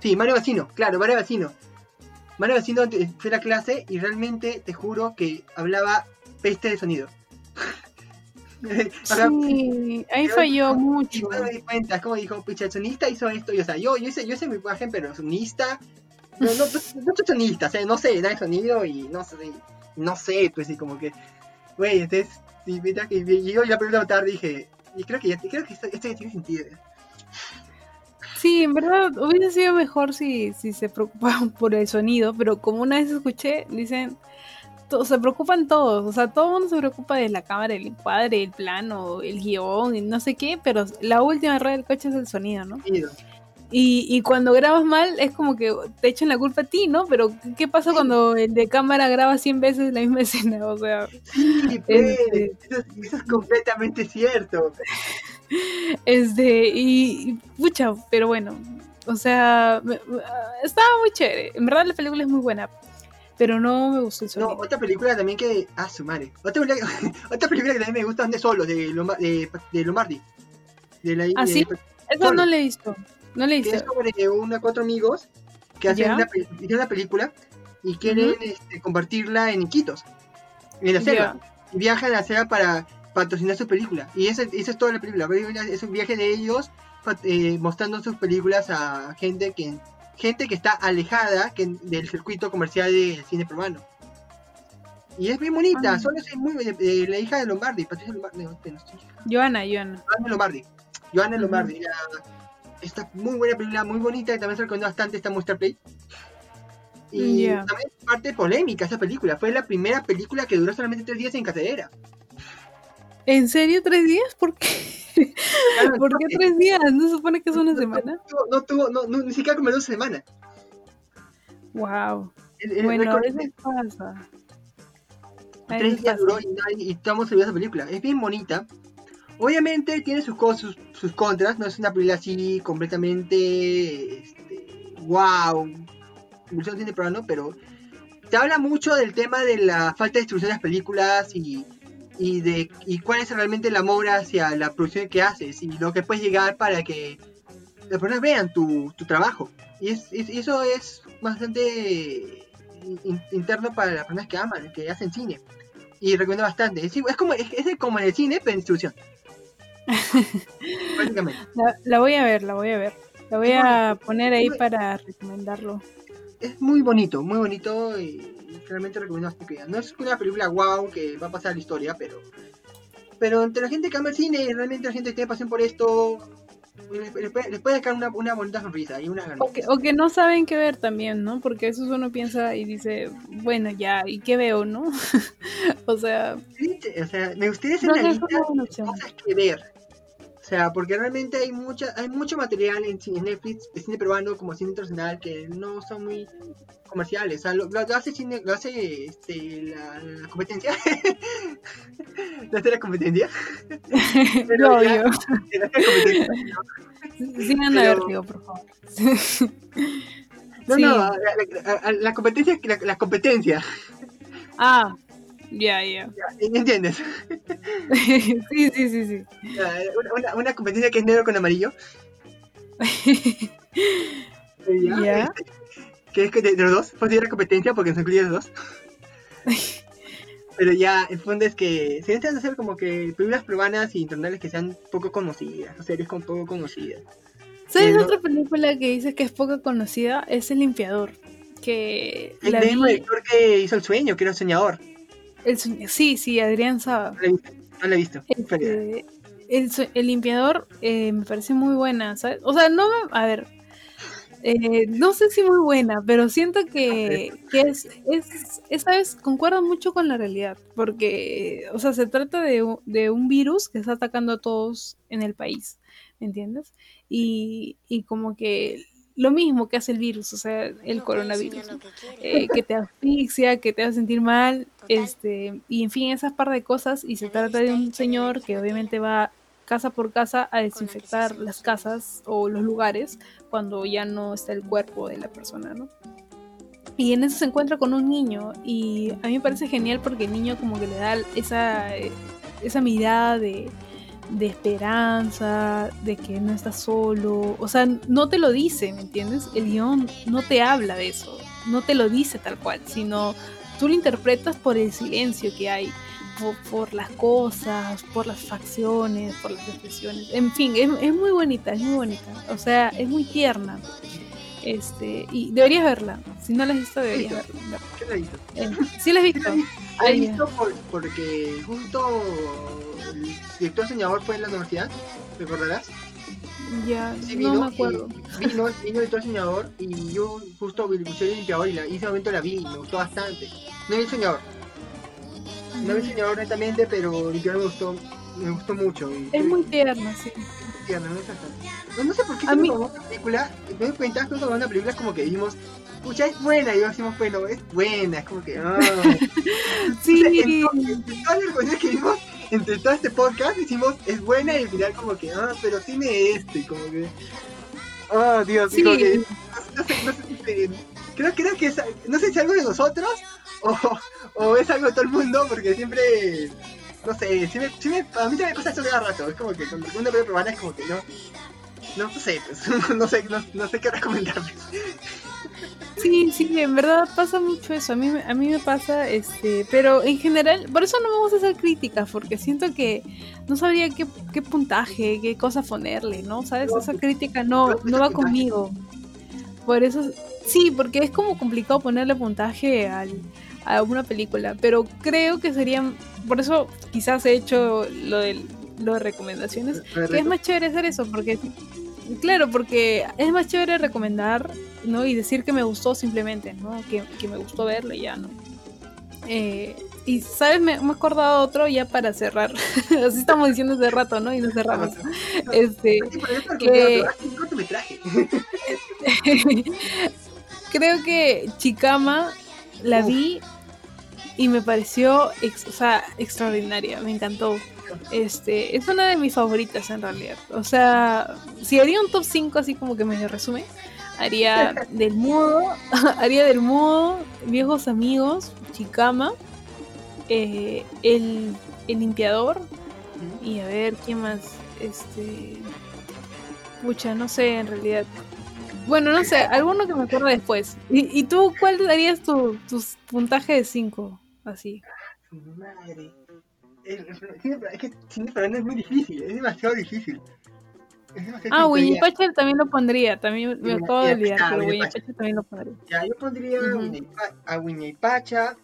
Sí, Mario Bacino, claro, Mario Bacino. Mario Bacino te- fue a la clase y realmente te juro que hablaba peste de sonido. Sí, ahí Yo- falló Y mucho. no me di cuenta, es como dijo, pucha, el sonista hizo esto, y o sea, yo, yo hice, yo hice mi imagen, pero el sonista, no, no, no, soy sonista, o sea, no sé, da el sonido y no sé, no sé, pues, y como que, güey, entonces, y, mira que yo la primera tarde dije, y creo que ya, creo que esto, esto ya tiene sentido. Sí, en verdad hubiese sido mejor si, si se preocupaban <laughs> por el sonido, pero como una vez escuché, dicen, se preocupan todos, o sea, todo el mundo se preocupa de la cámara, el encuadre, el plano, el guion y no sé qué, pero la última rueda del coche es el sonido, ¿no? Y, y cuando grabas mal es como que te echan la culpa a ti, ¿no? Pero ¿qué pasa cuando el de cámara graba 100 veces la misma <laughs> escena? O sea, Sí, pues, Este- eso, es- eso es completamente cierto. <laughs> este, y, y pucha, pero bueno, o sea, estaba muy chévere. En verdad la película es muy buena, pero no me gustó el No, sonido. otra película también que, ah, su madre, otra película, <laughs> otra película que también me gusta, de Solo, de, de, de Lombardi. De la, ¿Ah, de- sí? Esa no la he visto. No la he que es visto. sobre una cuatro amigos que hacen una, película y quieren este, compartirla en Iquitos, en la selva. Y viajan a la selva para patrocinar su película. Y eso, eso es toda la película. Es un viaje de ellos eh, mostrando sus películas a gente que gente que está alejada que, del circuito comercial del cine peruano. Y es bien bonita, Ah. solo es muy eh, la hija de Lombardi, Patricia Lombardi, no, no, Joana, Joana. Joana Lombardi. Joana. Lombardi. la- esta muy buena película, muy bonita, y también se recomiendo bastante esta Muestra Play. Y también es parte polémica esa película. Fue la primera película que duró solamente tres días en cartelera. ¿En serio tres días? ¿Por qué? Claro, <laughs> ¿Por qué porque tres días? ¿No se supone que es una no- semana? No tuvo, no no, ni siquiera como dos semanas. Wow. El- el Bueno, a veces pasa. A tres días pasa. duró y, y estamos subiendo esa película. Es bien bonita. Obviamente tiene sus cosas, sus, sus contras. No es una película así completamente. Este, wow. Peruano, pero te habla mucho del tema de la falta de distribución de las películas y, y de y cuál es realmente el amor hacia la producción que haces y lo que puedes llegar para que las personas vean tu, tu trabajo. Y es, es- eso es bastante in- interno para las personas que aman, que hacen cine. Y recomiendo bastante. Es, es como, es, es como en el cine, pero en. <laughs> Básicamente. La, la voy a ver, la voy a ver. La voy a poner ahí para recomendarlo. Es muy bonito, muy bonito y realmente recomiendo que. No es una película wow que va a pasar a la historia, pero pero entre la gente que ama el cine y realmente la gente que tiene pasión por esto, les, les puede, les puede sacar una, una bonita sonrisa y una ganas. O que, o que no saben qué ver también, ¿no? Porque eso uno piensa y dice, bueno, ya, ¿y qué veo, no? <laughs> o sea, Sí, O sea, me gustaría hacer no una lista de cosas que ver. O sea, porque realmente hay mucha, hay mucho material en cine Netflix, de cine peruano como cine internacional que no son muy comerciales. O sea, lo, hace cine, lo hace este, la, la competencia. lo hace la competencia. <laughs> Lo ya- odio. Lo hace la competencia. Sigan a Pero- Vértigo, por favor. No, Sí. no, <laughs> la, la- competencia, la, la competencia. Ah, ya, ya. ¿Entiendes? <laughs> sí, sí, sí, sí. Una, una, una competencia que es negro con amarillo. <laughs> Ya, Ya. este, que es que de, de los dos, pues la competencia porque se incluyen los dos. <laughs> Pero ya, el fondo es que se intentan hacer como que películas peruanas y internacionales que sean poco conocidas, o series con poco conocidas. ¿Sabes Pero- otra película que dices que es poco conocida? Es El Limpiador. Que El la mismo vi- director que hizo El Sueño, que era un soñador. El sí, sí, Adrián Saba. No la he visto. No la he visto. Este, el, limpiador eh, me parece muy buena, ¿sabes? O sea, no me... A ver, eh, no sé si muy buena, pero siento que, que es, es, es, ¿sabes? Concuerda mucho con la realidad, porque, o sea, se trata de, un virus que está atacando a todos en el país, ¿me entiendes? Y, y como que lo mismo que hace el virus, o sea, el coronavirus, eh, que te asfixia, que te hace sentir mal, este, y en fin, esas par de cosas, y se trata de un señor que obviamente va casa por casa a desinfectar las casas o los lugares cuando ya no está el cuerpo de la persona, ¿no? Y en eso se encuentra con un niño y a mí me parece genial porque el niño como que le da esa, eh, esa mirada de, de esperanza, de que no estás solo. O sea, no te lo dice, ¿me entiendes? El guion no te habla de eso, no te lo dice tal cual, sino tú lo interpretas por el silencio que hay, por, las cosas, por las facciones, por las expresiones. En fin, es, es, muy bonita, es muy bonita. O sea, es muy tierna. Este, y deberías verla. Si no la has visto, deberías verla. ¿Qué la has visto? Eh, sí la has visto. La he visto por, porque justo el director soñador fue en la universidad, ¿recordarás? Ya, no me acuerdo. vino, vino el soñador y yo justo vi el limpiador y, la, y ese momento la vi y me gustó bastante. No vi el soñador. No vi el soñador netamente, pero limpiador me gustó, me gustó mucho. es muy tierna, sí. Tierna, no, no, no sé por qué a mí... una película, me doy cuenta que una película es como que dijimos, pucha, es buena, y yo decimos, bueno, es buena, es como que, ah. <laughs> sí. en, todas las recomendaciones que vimos, entre todo este podcast, decimos, es buena, y al final como que, ah, pero tiene este, como que, oh, Dios, sí. que, no, sé, no sé, creo, creo que es, no sé si es algo de nosotros, o, o es algo de todo el mundo, porque siempre no sé, si me, si me, a mí me pasa eso cada rato. Es como que cuando una película peruana es como que no. No, no sé, pues, <laughs> no sé, no, no sé qué recomendarles. Sí, sí, en verdad pasa mucho eso. A mí, a mí me pasa, este, pero en general, por eso no me gusta hacer críticas, porque siento que no sabría qué, qué puntaje, qué cosa ponerle, ¿no? ¿Sabes? Esa crítica no, no va conmigo. Por eso, sí, porque es como complicado ponerle puntaje al, a una película, pero creo que sería, por eso quizás he hecho lo de, lo de recomendaciones, que es más chévere hacer eso, porque Claro, porque es más chévere recomendar, ¿no? Y decir que me gustó simplemente, ¿no? Que, me gustó verlo y ya, ¿no? Eh, y, ¿sabes? Me, me, he acordado otro ya para cerrar. <laughs> Así estamos diciendo hace rato, ¿no? Y nos cerramos. este, que... Creo que Chicama la vi y me pareció o sea, extraordinaria, me encantó. Este, es una de mis favoritas en realidad. O sea, si haría un top 5 así como que me resume, haría <laughs> del modo, <laughs> haría del modo, viejos amigos, Chicama, eh, el, el limpiador y a ver quién más, este, mucha, no sé en realidad. Bueno, no sé, alguno que me acuerdo después. ¿Y, y tú cuál darías tu, tu puntaje de 5? Así. Madre es que Cine es muy difícil, es demasiado difícil. ah, Winnie Pacha también lo pondría, también me acabo de olvidar, pero Winnie Pacha también lo pondría. Ya, yo pondría a Winnie Pacha,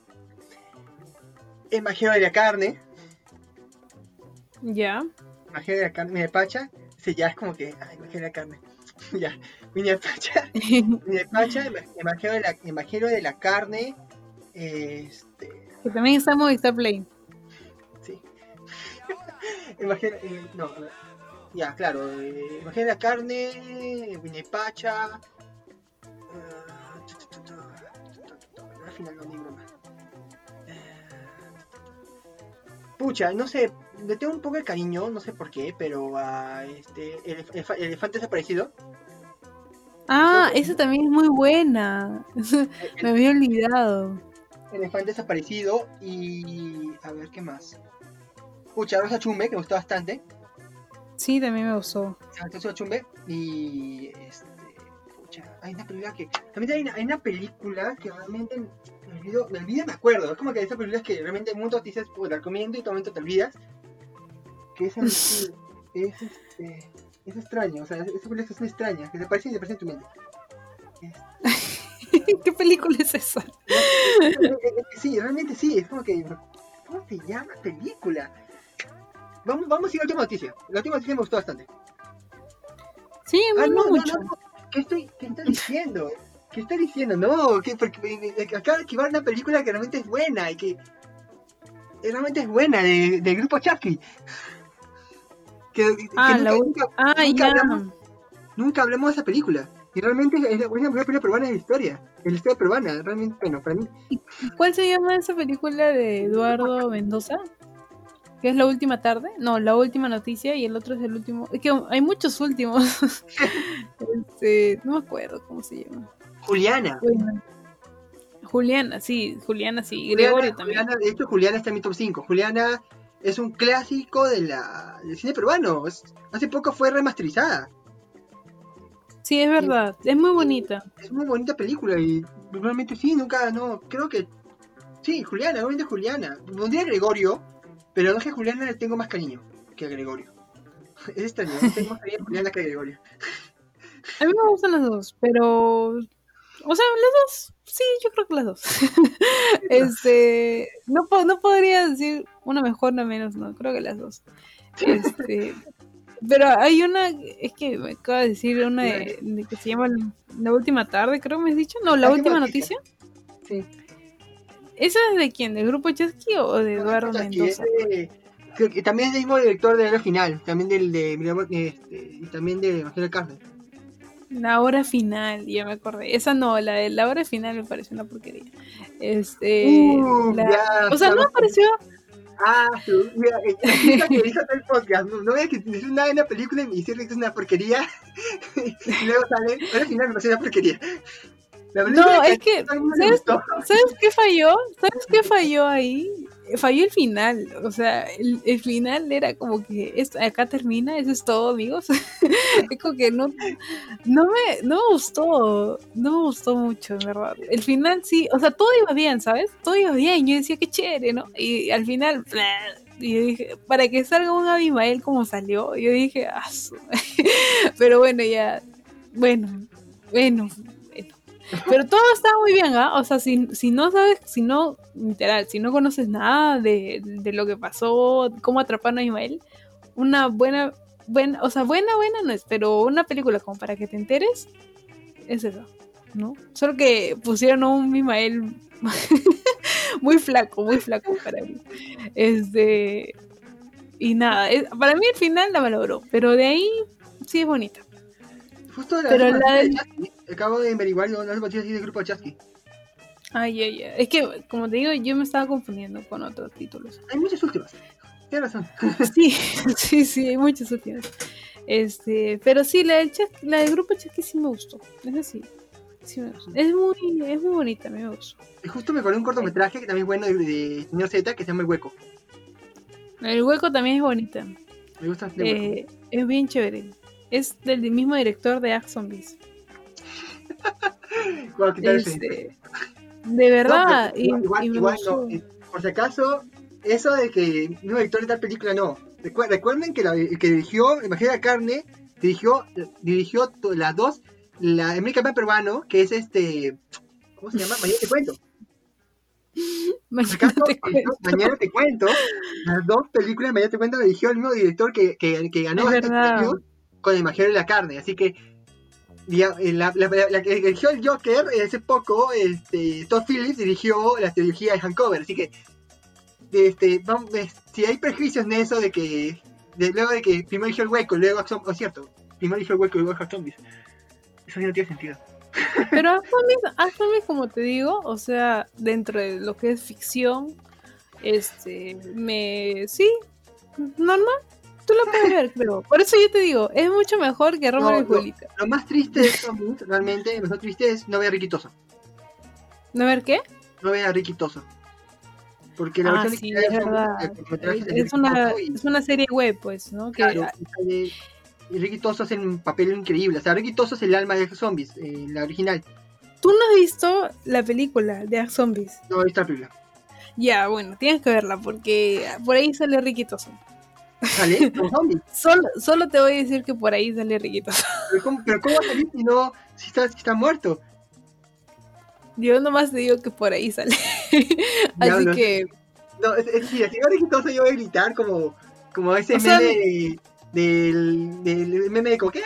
el Majero de la Carne. Ya. Majero de la Carne, Winnie Pacha, sí, ya es como que, ay, Majero de la Carne. <laughs> ya, Winnie Pacha, <laughs> Winnie Pacha, el Majero de la, el de la Carne, este... Que también está en Movistar Play. <laughs> Imagina, eh, no, ya, claro, eh, imagina la carne, Pacha. al final no digo más. Pucha, no sé, le tengo un poco de cariño, no sé por qué, pero a este, el, elefante desaparecido. Ah, esa también es muy buena. <laughs> Me había olvidado. Elefante desaparecido y a ver qué más. Pucha, Rosa Chumbe, que me gustó bastante. Sí, también me gustó. Rosa Chumbe. Y. Este, pucha, hay una película que. También hay una, película que realmente. Me olvido, me olvido, me acuerdo. Es como que hay esas películas que realmente en mundo dices, pues la recomiendo y todo momento te olvidas. Que es, es, <laughs> es, este, es extraño, o sea, esa película es muy extraña, que te parece y te parece en tu mente. <laughs> ¿Qué película es esa? <laughs> Sí, realmente sí, es como que. ¿Cómo se llama película? Vamos, vamos a ir a la última noticia. La última noticia me gustó bastante. Sí, a ah, no, mucho. ¿Qué, estoy, ¿Qué estoy diciendo? ¿Qué estoy diciendo? No, que porque acaba de esquivar una película que realmente es buena y que realmente es buena de, del grupo Chucky. Que, ah, nunca, la nunca, ah, nunca, hablamos, nunca hablamos de esa película. Y realmente es la, mejor película peruana de la historia. Es la historia peruana, realmente, bueno, para mí. ¿Cuál se llama esa película de Eduardo Mendoza? ¿Que es la última tarde? No, la última noticia y el otro es el último. Es que hay muchos últimos. <laughs> este, no me acuerdo cómo se llama. Juliana. Juliana, sí, Juliana, sí. Gregorio también. Juliana, de hecho, Juliana está en mi top 5. Juliana es un clásico de la, del cine peruano. hace poco fue remasterizada. Sí, es verdad, es muy bonita. Es muy bonita película y normalmente sí, nunca, no, creo que sí, Juliana, obviamente Juliana. Pondría Gregorio, pero no es que Juliana le tengo más cariño que a Gregorio. Es extraño, tengo más cariño a Juliana que a Gregorio. A mí me gustan las dos, pero o sea, las dos, sí, yo creo que las dos. <laughs> este, no, no podría decir una mejor, una menos, no, creo que las dos. Este, pero hay una, es que me acaba de decir una de, que se llama La Última Tarde, creo que me has dicho. No, La, Última Noticia. Sí. ¿Esa es de quién? ¿Del grupo Chesky o de Eduardo Mendoza? que también es el mismo director de la final, también del de este, y también de Evangelio Carne. La hora final, ya me acordé. Esa no, la de la hora final me pareció una porquería. Este, uh, o sea, no me pareció Ah, mira, la que dijo el podcast. No, no voy a decir nada en la película y decir que es una porquería. <laughs> y luego sale, pero al final me parece una porquería. No, es que, ¿sabes, ¿sabes qué falló? ¿Sabes qué falló ahí? falló el final, o sea, el, el, final era como que esto, acá termina, eso es todo, amigos. <laughs> es como que no, no me, no me gustó, no me gustó mucho, en verdad. El final sí, o sea, todo iba bien, ¿sabes? Todo iba bien, yo decía que chévere, ¿no? Y al final, y yo dije, para que salga un Abimael como salió, yo dije, ah, <laughs> pero bueno, ya, bueno, bueno, pero todo está muy bien, ¿ah? O sea, si, si no sabes, si no, literal, si no conoces nada de, de lo que pasó, cómo atraparon a Ismael, una buena, buena, o sea, buena, buena no es, pero una película como para que te enteres, es eso, ¿no? Solo que pusieron a un Ismael <laughs> muy flaco, muy flaco para mí. Este, y nada, para mí el final la valoró, pero de ahí sí es bonita. Justo la Pero la acabo de averiguar no es así del grupo Chasky. Ay, ay, ay. Es que, como te digo, yo me estaba confundiendo con otros títulos. Hay muchas últimas. Tienes razón. <laughs> Sí, sí, sí, hay muchas últimas. Este, pero sí, la del, la del grupo Chasky sí me gustó. Es así. Sí me gustó. Es muy, es muy bonita, me gustó. Y justo me acordé un cortometraje que también es bueno de, de Señor Z que se llama El Hueco. El Hueco también es bonita. Me gusta. Eh, es bien chévere. Es del mismo director de Act Zombies. Este, de verdad. igual, no, eh, por si acaso, eso de que mismo director de tal película no. Recuerden que el que dirigió Imagina la Carne dirigió, dirigió las dos, la América peruano, que es este. ¿Cómo se llama? Mañana te cuento. <laughs> Mañana, te cuento. mañana te cuento. Las dos películas, mañana te cuento, dirigió el mismo director que, que, que ganó este premio con de la Carne. Así que eh, la, que dirigió el Joker eh, hace poco, este, Todd Phillips dirigió la trilogía de Hancover. Así que, este, vamos, si hay prejuicios en eso de que, luego de que primero dirigió el hueco, luego Action, oh, cierto, primero dirigió el hueco y luego Zombies. Eso no tiene sentido. <laughs> Pero Zombies, como te digo, o sea, dentro de lo que es ficción, este, me, sí, normal, tú lo puedes ver, creo. Por eso yo te digo, es mucho mejor que Romero y Julieta. Lo, más triste de Zombies, realmente, lo más triste es no ver a Riquitoso. ¿No ver qué? No ver a Riquitoso. Porque la ah, sí, es verdad. Es, una, es una serie web, pues, ¿no? Claro, que, y Ricky Toso hace un papel increíble. O sea, Ricky es el alma de Zombies, eh, la original. ¿Tú no has visto la película de Zombies? No, he visto la película. Ya, bueno, tienes que verla porque por ahí sale Ricky. ¿Sale? zombies? <laughs> solo, solo te voy a decir que por ahí sale Riquito. ¿Pero cómo, pero cómo va a salir si no, si está, si está muerto? Yo nomás te digo que por ahí sale. <laughs> Así que. No, es, es decir, si va Riquitoso yo voy a gritar como, como ese meme del, del meme de coque.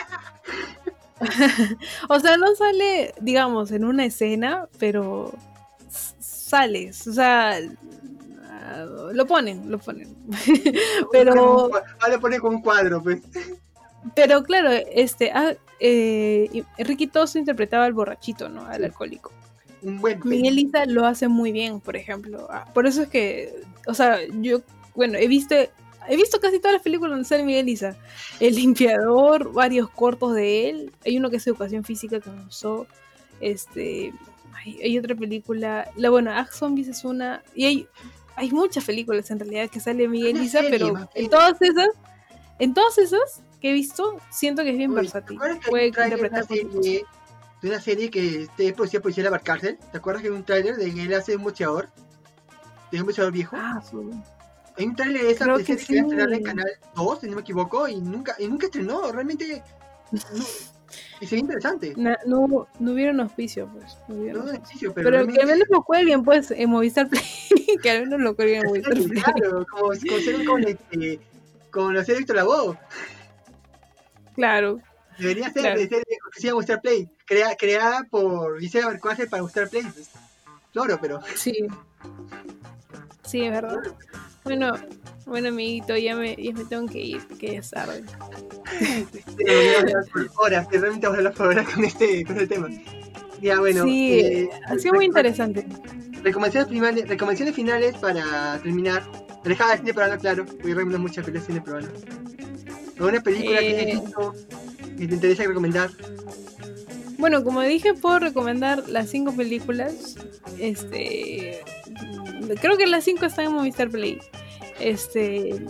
<laughs> o sea, no sale, digamos, en una escena, pero sales. O sea, lo ponen, lo ponen. <laughs> Pero. Ah, lo ponen con un cuadro, pues. pero claro, este, ah, eh, Ricky Tosto interpretaba al borrachito, ¿no? Al alcohólico. Un buen lo hace muy bien, por ejemplo. Ah, por eso es que, o sea, yo, bueno, he visto, he visto casi todas las películas donde sale Miguel Isa. El limpiador, varios cortos de él. Hay uno que es educación física que me usó. Este, hay, otra película. La bueno, Act Zombies es una. Y hay, hay muchas películas en realidad que sale Miguel Isa, pero en todas esas, en todas esas que he visto, siento que es bien versátil. Puede interpretar de una serie que este policía de la cárcel. ¿Te acuerdas que hay un tráiler de que él hace un boxeador? De un boxeador viejo. Ah, sí. Hay un tráiler de esa Creo que, sí. en Canal 2, si no me equivoco, y nunca, y nunca estrenó. Realmente y sería interesante. No, no, no hubieron auspicio, pues. No hubieron auspicio, pero, pero que al menos lo cuelguen, pues, en Movistar Play. <laughs> que al menos lo cuelguen en Movistar Play. Claro, como, como con, este, con los Héctor Lavoe. Claro. Debería ser, claro. ser sea Movistar Play. Crea, creada por Gisela Barcuaje para Movistar Play. Claro, pero. Sí. Sí, es verdad. Bueno, bueno, amiguito, ya me, ya me tengo que ir, que es tarde. horas, realmente vamos a hablar por horas con este, con este tema. Ya, bueno. Sí, eh, ha sido muy interesante. Recomendaciones, finales, recomendaciones finales para terminar. Alejada de cine peruano, claro. Voy a recomendar muchas películas de cine peruano. ¿Alguna película que hayas eh, visto que te interesa recomendar? Bueno, como dije, puedo recomendar las cinco películas. Este. Creo que las cinco están en Movistar Play. Este,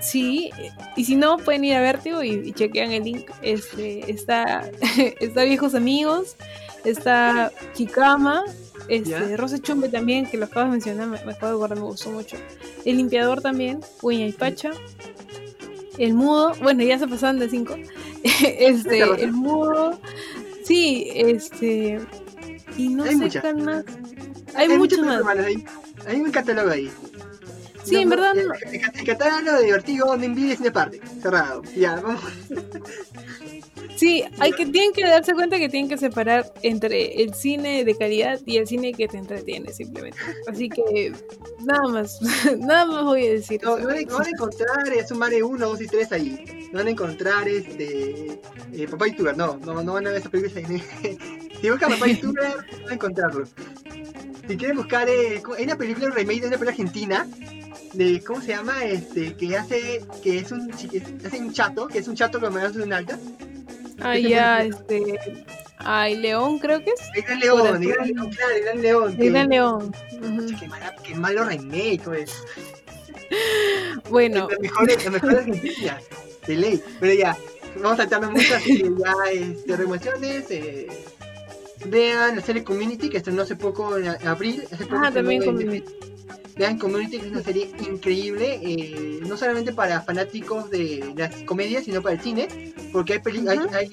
sí, y si no, pueden ir a Vértigo y, chequean el link. Este, está, <laughs> está Viejos Amigos, está Chicama, este, Rosa Chumbe también, que lo acabas de mencionar, me, acabo de guardar, me gustó mucho. El Limpiador también, Uña y Pacha. El Mudo, bueno, ya se pasaron de cinco. <laughs> este, el Mudo, sí, este. Y no sé qué más. Hay, muchos más. Hay un catálogo ahí. Sí, en verdad. El, catálogo de divertido, no envidies de parte. Cerrado. Ya, vamos. <laughs> Sí, hay que, tienen que darse cuenta que tienen que separar entre el cine de calidad y el cine que te entretiene, simplemente. Así que, nada más, <laughs> nada más voy a decir. No, no, van, a encontrar es un Mare 1, 2 y 3 ahí. No van a encontrar este. Eh, Papá Youtuber, no, no, no van a ver esa película. <laughs> si buscan Papá Youtuber, van a encontrarlo. Si quieren buscar, eh, hay una película, remake de una película argentina de ¿cómo se llama? Este, que hace que es un hace un chato, que es un chato con de un alta. Ah, ya, este Ay, León creo que es. El Gran León, el Gran León, claro, el Gran León. El Gran León. qué, mala, qué, malo remake, pues. <laughs> Bueno. Lo mejor, lo mejor <laughs> Argentina, de ley. Pero ya, vamos a así que ya, este, remociones, eh, vean la serie Community, que estrenó hace poco, en abril. Hace poco ah, también Community. Vean Community, que es una serie increíble, eh, no solamente para fanáticos de las comedias, sino para el cine, porque hay, hay,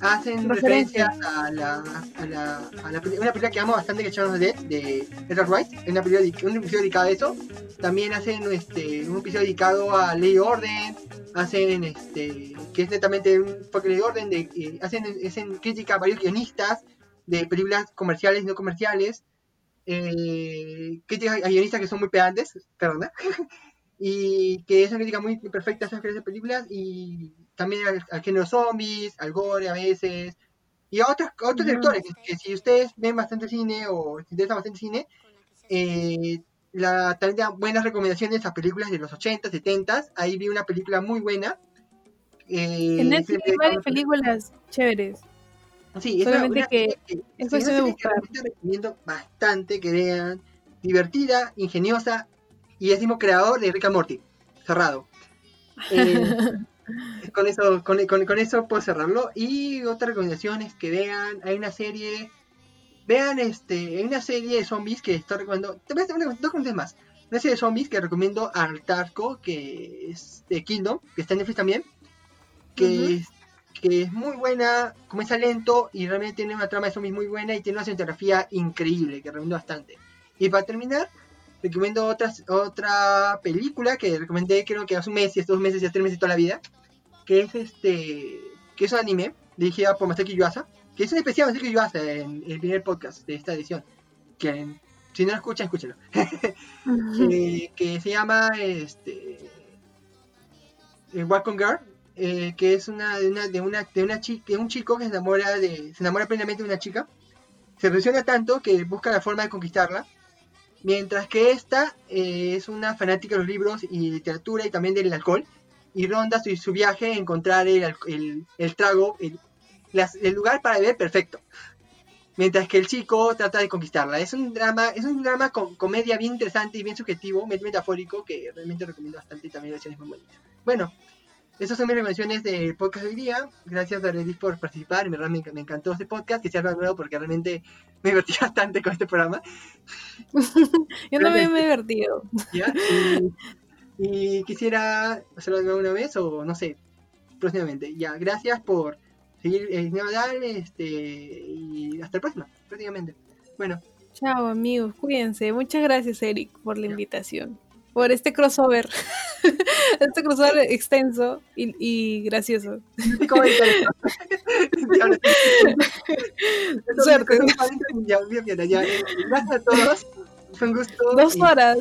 hacen referencia a la, a la, a la una película que amo bastante que se Dead de Edward Wright, una película, un episodio dedicado a eso. También hacen este, un episodio dedicado a Ley Orden, hacen este, que es netamente un enfoque de orden, de, eh, hacen, hacen crítica a varios guionistas de películas comerciales y no comerciales eh, críticas a guionistas que son muy pedantes, perdón, <laughs> y que es una crítica muy perfecta a esas películas y también al, género zombies, al gore a veces, y a otros, otros directores, que, si ustedes ven bastante cine o les interesa bastante cine, eh, la, también dan buenas recomendaciones a películas de los 80, 70, ahí vi una película muy buena. Eh, en Netflix hay varias películas chéveres. Sí, Solamente que, es cuestión de buscar. recomiendo bastante que vean. Divertida, ingeniosa y es mismo creador de Rick and Morty. Cerrado. <laughs> Eh, con, eso, con, eso puedo cerrarlo. Y otra recomendación es que vean. Hay una serie. Vean este. Hay una serie de zombies que estoy recomendando. Dos cosas más. Una serie de zombies que recomiendo al Tarco, que es de Kingdom, que está en Netflix también. Que que es muy buena, comienza lento y realmente tiene una trama de zombies muy buena y tiene una cinematografía increíble que recomiendo bastante. Y para terminar, recomiendo otras, otra película que recomendé creo que hace un mes, y dos meses, y tres meses toda la vida, que es este, que es un anime dirigida por Masaki Yuasa, que es un especial Masaki Yuasa en el primer podcast de esta edición, que si no lo escuchan, escúchenlo, <laughs> que, se llama este, Welcome Girl, eh, que es una de una de una de una chica, de un chico que se enamora de se enamora plenamente de una chica. Se obsesiona tanto que busca la forma de conquistarla. Mientras que esta eh, es una fanática de los libros y literatura y también del alcohol. Y ronda su, su viaje a encontrar el, el, el trago, el, el lugar para beber perfecto. Mientras que el chico trata de conquistarla. Es un drama, es un drama con comedia bien interesante y bien subjetivo, metafórico, que realmente recomiendo bastante y también la acción es muy bonita. Bueno, esas son mis recomendaciones del podcast de hoy día. Gracias a Redis por participar. Me, me, me encantó este podcast, que sea nuevo porque realmente <laughs> me divertí bastante con este programa. <laughs> Yo también me he divertido. ¿ya? Y, y quisiera hacerlo de nuevo una vez o no sé, próximamente. Ya, gracias por seguir el Nadal este, y hasta la próxima, prácticamente. Bueno, Chao amigos, cuídense. Muchas gracias Eric por la invitación. Por este crossover. <laughs> este crossover extenso y, y gracioso. <laughs> <laughs> Suerte. son 40 ya, bien, bien, ya. Gracias a todos. Fue un gusto. Dos y- horas.